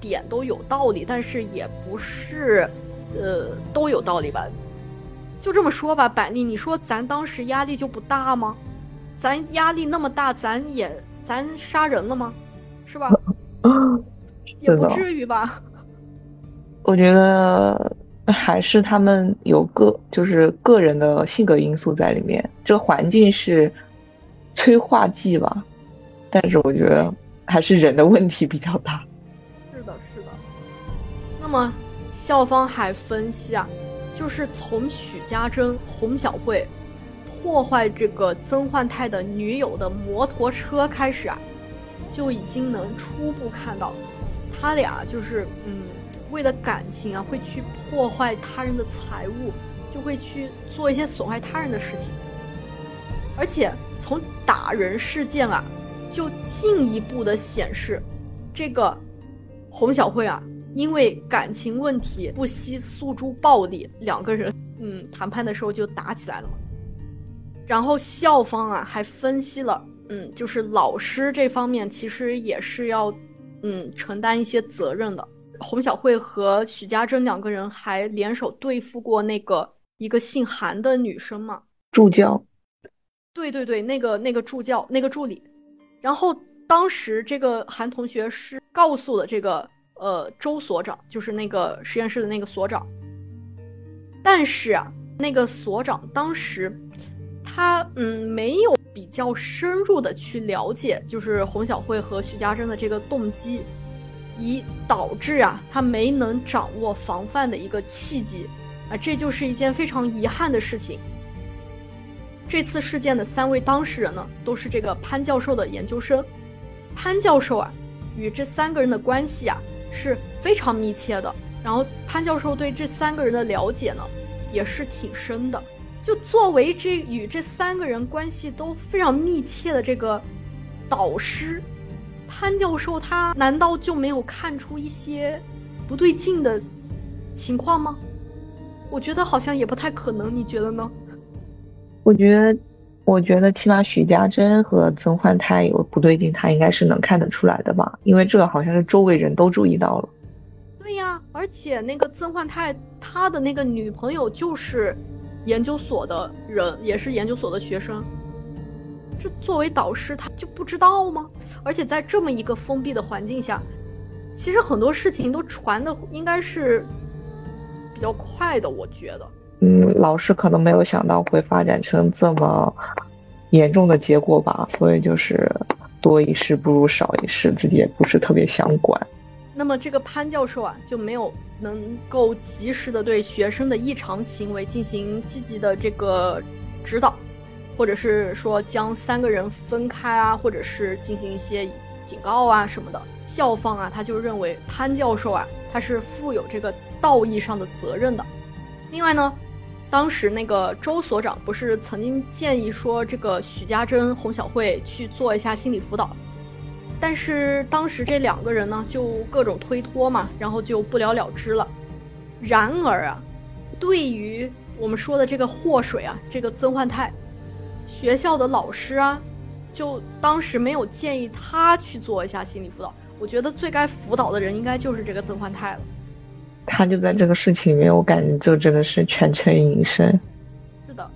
点都有道理，但是也不是呃都有道理吧。就这么说吧，板栗，你说咱当时压力就不大吗？咱压力那么大，咱也。咱杀人了吗？是吧？也不至于吧。我觉得还是他们有个就是个人的性格因素在里面，这环境是催化剂吧，但是我觉得还是人的问题比较大。是的，是的。那么校方还分析啊，就是从许家珍、洪小慧破坏这个曾焕泰的女友的摩托车开始啊，就已经能初步看到他俩就是嗯。为了感情啊，会去破坏他人的财物，就会去做一些损害他人的事情。而且从打人事件啊，就进一步的显示，这个洪小慧啊，因为感情问题不惜诉诸暴力，两个人嗯谈判的时候就打起来了嘛。然后校方啊还分析了，嗯，就是老师这方面其实也是要嗯承担一些责任的。洪小慧和许家珍两个人还联手对付过那个一个姓韩的女生嘛？助教。对对对，那个那个助教，那个助理。然后当时这个韩同学是告诉了这个呃周所长，就是那个实验室的那个所长。但是啊，那个所长当时他嗯没有比较深入的去了解，就是洪小慧和许家珍的这个动机。以导致啊，他没能掌握防范的一个契机，啊，这就是一件非常遗憾的事情。这次事件的三位当事人呢，都是这个潘教授的研究生。潘教授啊，与这三个人的关系啊是非常密切的。然后潘教授对这三个人的了解呢，也是挺深的。就作为这与这三个人关系都非常密切的这个导师。潘教授他难道就没有看出一些不对劲的情况吗？我觉得好像也不太可能，你觉得呢？我觉得，我觉得起码许家珍和曾焕泰有不对劲，他应该是能看得出来的吧？因为这个好像是周围人都注意到了。对呀，而且那个曾焕泰他的那个女朋友就是研究所的人，也是研究所的学生。这作为导师，他就不知道吗？而且在这么一个封闭的环境下，其实很多事情都传的应该是比较快的，我觉得。嗯，老师可能没有想到会发展成这么严重的结果吧，所以就是多一事不如少一事，自己也不是特别想管。那么这个潘教授啊，就没有能够及时的对学生的异常行为进行积极的这个指导。或者是说将三个人分开啊，或者是进行一些警告啊什么的，校方啊他就认为潘教授啊他是负有这个道义上的责任的。另外呢，当时那个周所长不是曾经建议说这个许家珍、洪小慧去做一下心理辅导，但是当时这两个人呢就各种推脱嘛，然后就不了了之了。然而啊，对于我们说的这个祸水啊，这个曾焕泰。学校的老师啊，就当时没有建议他去做一下心理辅导。我觉得最该辅导的人应该就是这个曾焕泰了。他就在这个事情里面，我感觉就真的是全程隐身。是的。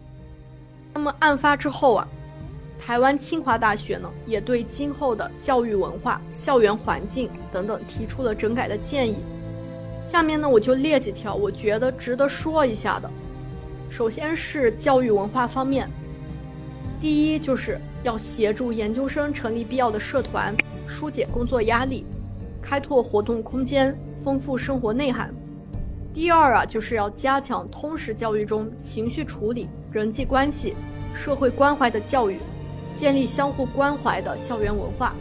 那么案发之后啊，台湾清华大学呢，也对今后的教育文化、校园环境等等提出了整改的建议。下面呢，我就列几条我觉得值得说一下的。首先是教育文化方面。第一就是要协助研究生成立必要的社团，疏解工作压力，开拓活动空间，丰富生活内涵。第二啊，就是要加强通识教育中情绪处理、人际关系、社会关怀的教育，建立相互关怀的校园文化。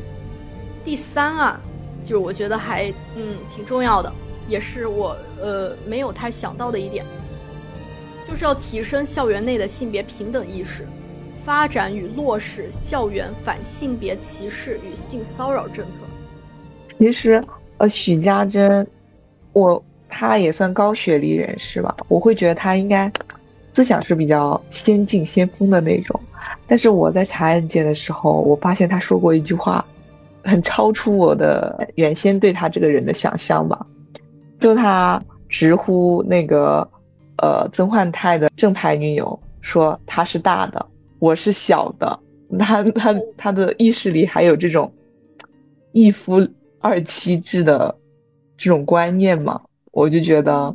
第三啊，就是我觉得还嗯挺重要的，也是我呃没有太想到的一点，就是要提升校园内的性别平等意识。发展与落实校园反性别歧视与性骚扰政策。其实，呃，许家珍，我他也算高学历人士吧，我会觉得他应该思想是比较先进先锋的那种。但是我在查案件的时候，我发现他说过一句话，很超出我的原先对他这个人的想象吧。就他直呼那个呃曾焕泰的正牌女友，说他是大的。我是小的，他他他的意识里还有这种一夫二妻制的这种观念吗？我就觉得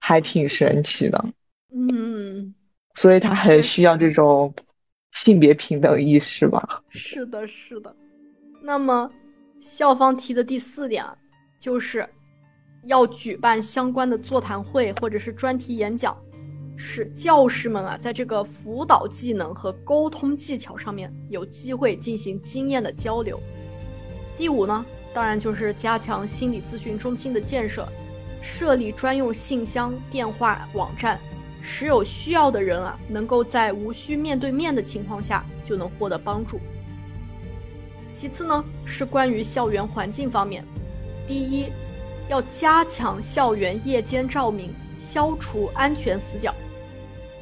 还挺神奇的。嗯，所以他很需要这种性别平等意识吧？是的，是的。那么校方提的第四点啊，就是要举办相关的座谈会或者是专题演讲，使教师们啊在这个辅导技能和沟通技巧上面有机会进行经验的交流。第五呢，当然就是加强心理咨询中心的建设，设立专用信箱、电话、网站，使有需要的人啊能够在无需面对面的情况下就能获得帮助。其次呢，是关于校园环境方面，第一，要加强校园夜间照明，消除安全死角；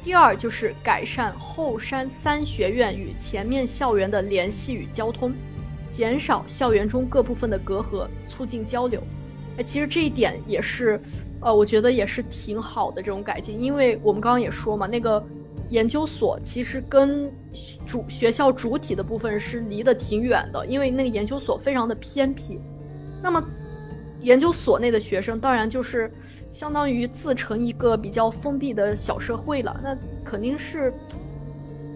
第二，就是改善后山三学院与前面校园的联系与交通。减少校园中各部分的隔阂，促进交流。哎，其实这一点也是，呃，我觉得也是挺好的这种改进。因为我们刚刚也说嘛，那个研究所其实跟主学校主体的部分是离得挺远的，因为那个研究所非常的偏僻。那么，研究所内的学生当然就是相当于自成一个比较封闭的小社会了，那肯定是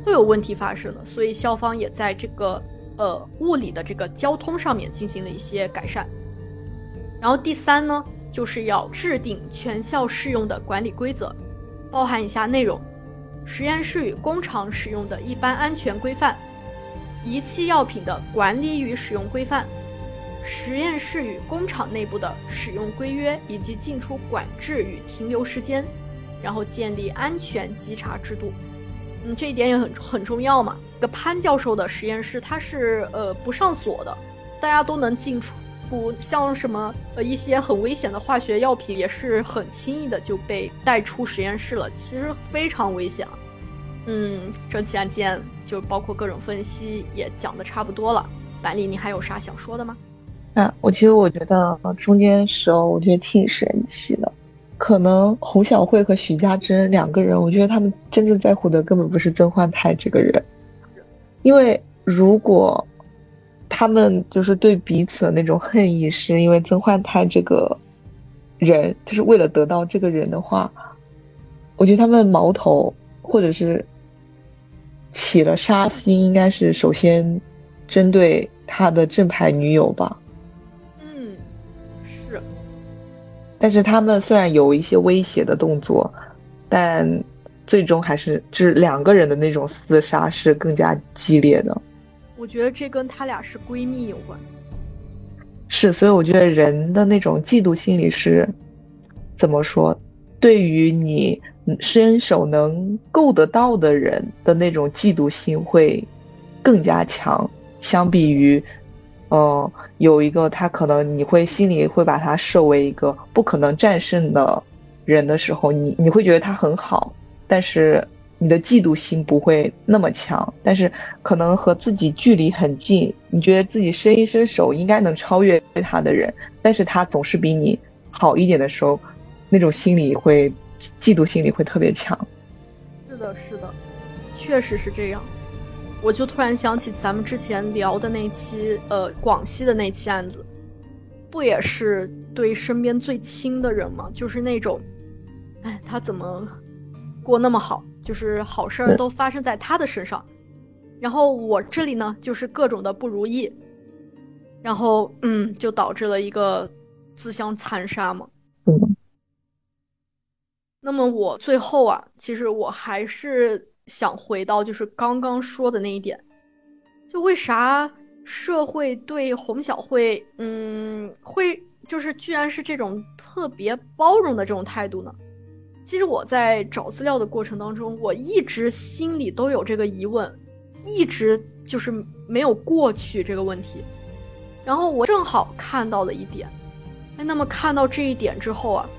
会有问题发生的。所以校方也在这个。呃，物理的这个交通上面进行了一些改善。然后第三呢，就是要制定全校适用的管理规则，包含以下内容：实验室与工厂使用的一般安全规范，仪器药品的管理与使用规范，实验室与工厂内部的使用规约以及进出管制与停留时间，然后建立安全稽查制度。嗯，这一点也很很重要嘛。这个潘教授的实验室，它是呃不上锁的，大家都能进出。不像什么呃一些很危险的化学药品，也是很轻易的就被带出实验室了，其实非常危险。嗯，这起案件就包括各种分析也讲的差不多了。板栗，你还有啥想说的吗？嗯，我其实我觉得中间时候我觉得挺神奇的。可能洪小慧和徐家珍两个人，我觉得他们真正在乎的根本不是曾焕泰这个人，因为如果他们就是对彼此的那种恨意是因为曾焕泰这个人，就是为了得到这个人的话，我觉得他们矛头或者是起了杀心，应该是首先针对他的正牌女友吧。嗯，是但是他们虽然有一些威胁的动作，但最终还是就是两个人的那种厮杀是更加激烈的。我觉得这跟他俩是闺蜜有关。是，所以我觉得人的那种嫉妒心理是怎么说？对于你伸手能够得到的人的那种嫉妒心会更加强，相比于。嗯，有一个他可能你会心里会把他设为一个不可能战胜的人的时候，你你会觉得他很好，但是你的嫉妒心不会那么强。但是可能和自己距离很近，你觉得自己伸一伸手应该能超越他的人，但是他总是比你好一点的时候，那种心理会嫉妒心理会特别强。是的，是的，确实是这样。我就突然想起咱们之前聊的那期，呃，广西的那期案子，不也是对身边最亲的人吗？就是那种，哎，他怎么过那么好？就是好事儿都发生在他的身上，然后我这里呢，就是各种的不如意，然后嗯，就导致了一个自相残杀嘛。嗯。那么我最后啊，其实我还是。想回到就是刚刚说的那一点，就为啥社会对洪小慧，嗯，会就是居然是这种特别包容的这种态度呢？其实我在找资料的过程当中，我一直心里都有这个疑问，一直就是没有过去这个问题。然后我正好看到了一点，哎，那么看到这一点之后啊，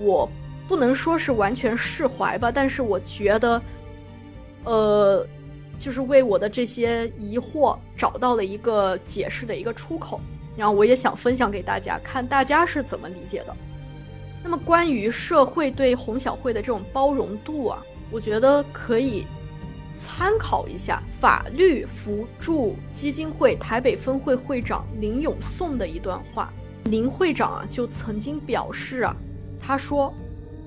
我不能说是完全释怀吧，但是我觉得。呃，就是为我的这些疑惑找到了一个解释的一个出口，然后我也想分享给大家，看大家是怎么理解的。那么关于社会对洪小慧的这种包容度啊，我觉得可以参考一下法律扶助基金会台北分会会长林永颂的一段话。林会长啊，就曾经表示啊，他说。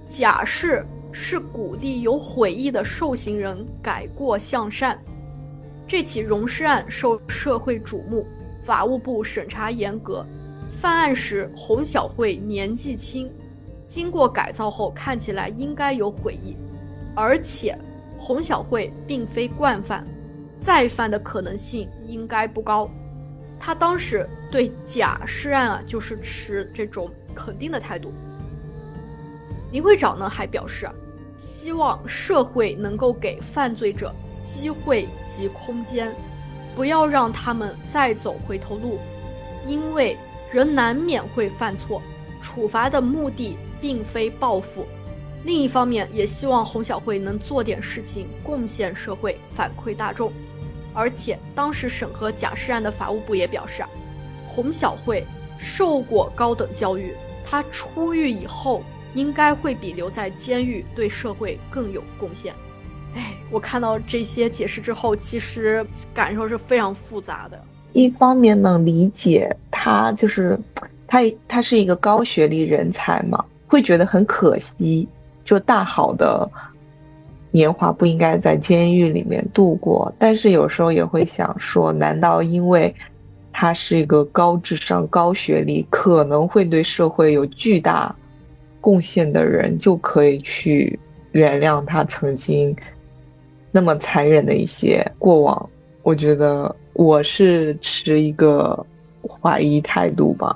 假释是鼓励有悔意的受刑人改过向善。这起溶尸案受社会瞩目，法务部审查严格。犯案时，洪小慧年纪轻，经过改造后看起来应该有悔意，而且洪小慧并非惯犯，再犯的可能性应该不高。他当时对假尸案啊，就是持这种肯定的态度。林会长呢还表示，希望社会能够给犯罪者机会及空间，不要让他们再走回头路，因为人难免会犯错，处罚的目的并非报复。另一方面，也希望洪小慧能做点事情，贡献社会，反馈大众。而且，当时审核假释案的法务部也表示，洪小慧受过高等教育，她出狱以后。应该会比留在监狱对社会更有贡献。哎，我看到这些解释之后，其实感受是非常复杂的。一方面能理解他，就是他他是一个高学历人才嘛，会觉得很可惜，就大好的年华不应该在监狱里面度过。但是有时候也会想说，难道因为他是一个高智商、高学历，可能会对社会有巨大？贡献的人就可以去原谅他曾经那么残忍的一些过往。我觉得我是持一个怀疑态度吧。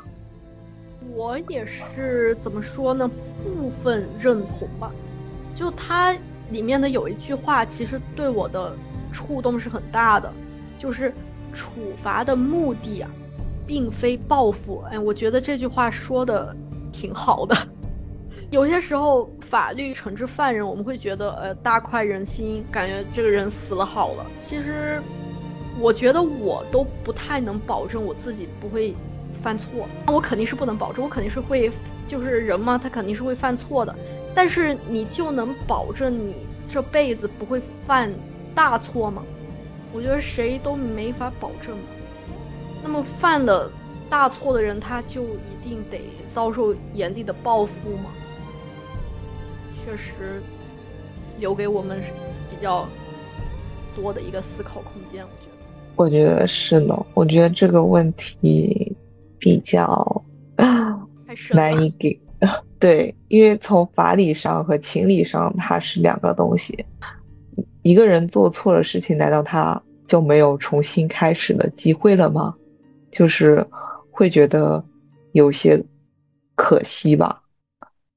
我也是怎么说呢？部分认同吧。就它里面的有一句话，其实对我的触动是很大的，就是处罚的目的啊，并非报复。哎，我觉得这句话说的挺好的。(laughs) 有些时候，法律惩治犯人，我们会觉得，呃，大快人心，感觉这个人死了好了。其实，我觉得我都不太能保证我自己不会犯错。那我肯定是不能保证，我肯定是会，就是人嘛，他肯定是会犯错的。但是，你就能保证你这辈子不会犯大错吗？我觉得谁都没法保证。那么，犯了大错的人，他就一定得遭受严厉的报复吗？确实，留给我们比较多的一个思考空间。我觉得，我觉得是的。我觉得这个问题比较难以给 (laughs) 对，因为从法理上和情理上，它是两个东西。一个人做错了事情，难道他就没有重新开始的机会了吗？就是会觉得有些可惜吧。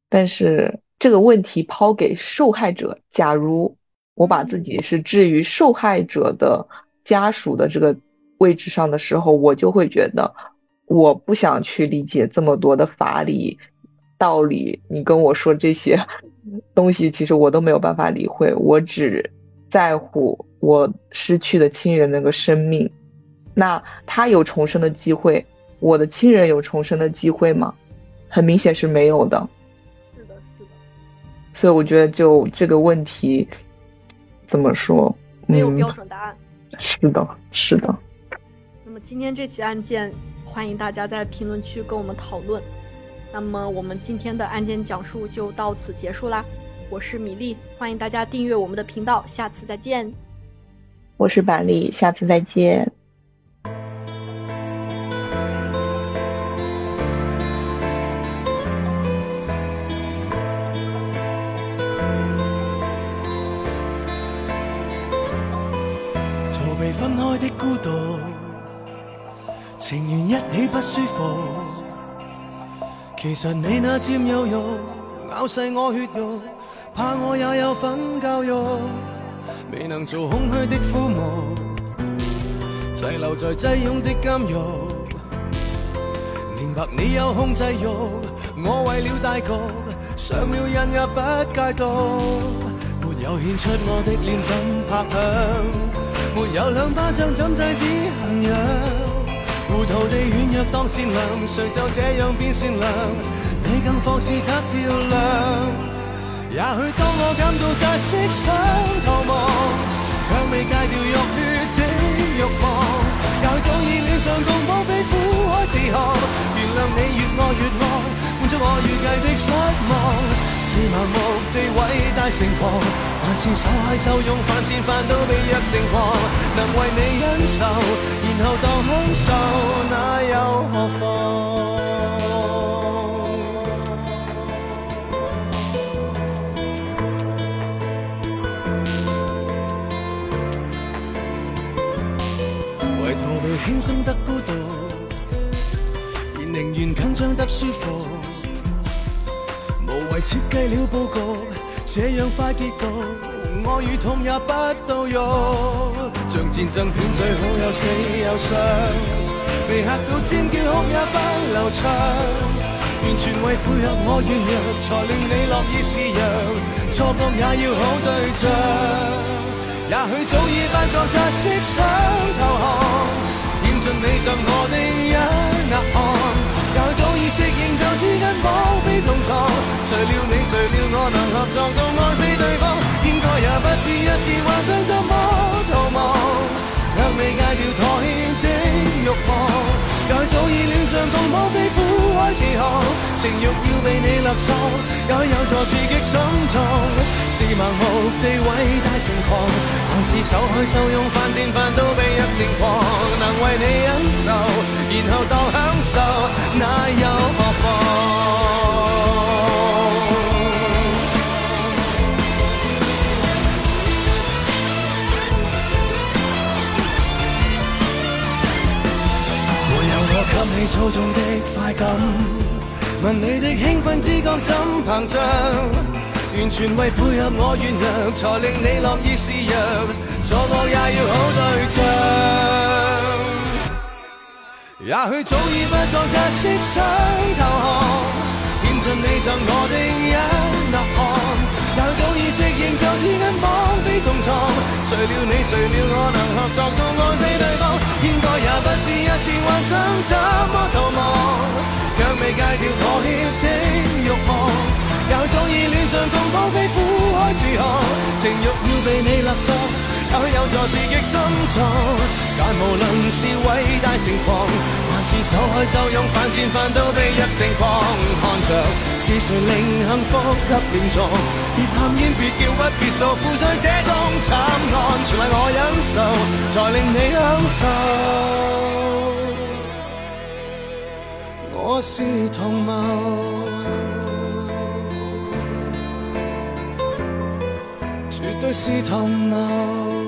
但是。这个问题抛给受害者，假如我把自己是置于受害者的家属的这个位置上的时候，我就会觉得，我不想去理解这么多的法理道理。你跟我说这些 (laughs) 东西，其实我都没有办法理会。我只在乎我失去的亲人那个生命。那他有重生的机会，我的亲人有重生的机会吗？很明显是没有的。是的，是的所以我觉得，就这个问题，怎么说？没有标准答案。是的，是的。今天这起案件，欢迎大家在评论区跟我们讨论。那么我们今天的案件讲述就到此结束啦。我是米粒，欢迎大家订阅我们的频道，下次再见。我是板栗，下次再见。被分开的孤独，情愿一起不舒服。其实你那占有欲，咬细我血肉，怕我也有份教育。未能做空虚的父母，滞留在挤拥的监狱。明白你有控制欲，我为了大局，上了瘾也不戒毒。没有献出我的脸，怎拍响？没有两巴掌怎制止行痒？糊涂地软弱当善良，谁就这样变善良？你更放肆得漂亮。也许当我感到窒息想逃亡，却未戒掉欲血的欲望。也许早已恋上共放飞苦海自航。原谅你越爱越恶，满足我预计的失望。是盲目地伟大成狂，还是受害受用犯贱犯到被虐成狂？能为你忍受，然后当享受，那又何妨？为逃避轻松得孤独，而宁愿紧张得舒服。无谓设计了布局，这样快结局，爱与痛也不到肉。像战争片最好有死有伤，被吓到尖叫哭也不流畅。完全为配合我软弱，才令你乐意示弱。错觉也要好对象。也許早已不覺窒息想投降，填盡你贈我的料你誰料我能合作到爱死对方，应该也不止一次幻想怎么逃亡，卻未戒掉妥协的欲望。也許早已恋上共綁非苦海似河，情欲要被你勒索，也許有助刺激心臟。是盲目地伟大成狂，还是受害受用犯贱犯到被虐成狂？能为你忍受，然后当享受，那又何妨？你操纵的快感，问你的兴奋之觉怎膨胀？完全为配合我软弱，才令你乐意示弱。错觉也要好对象。也许早已不觉窒息想投降，填尽你赠我的一。仍就似跟绑匪同床。谁料你谁料我能合作到爱死对方，应该也不止一次幻想怎么逃亡，却未戒掉妥协的欲望。也早已恋上共绑匪苦海慈航，情欲要被你勒索，也许有助刺激心脏。但无论是伟大成狂，还是受害受用犯贱犯到被虐成狂，看着是谁令幸福给断撞？别喊冤，别叫屈，别诉，苦在这种惨案，全赖我忍受，才令你享受。我是同谋。绝对是同谋。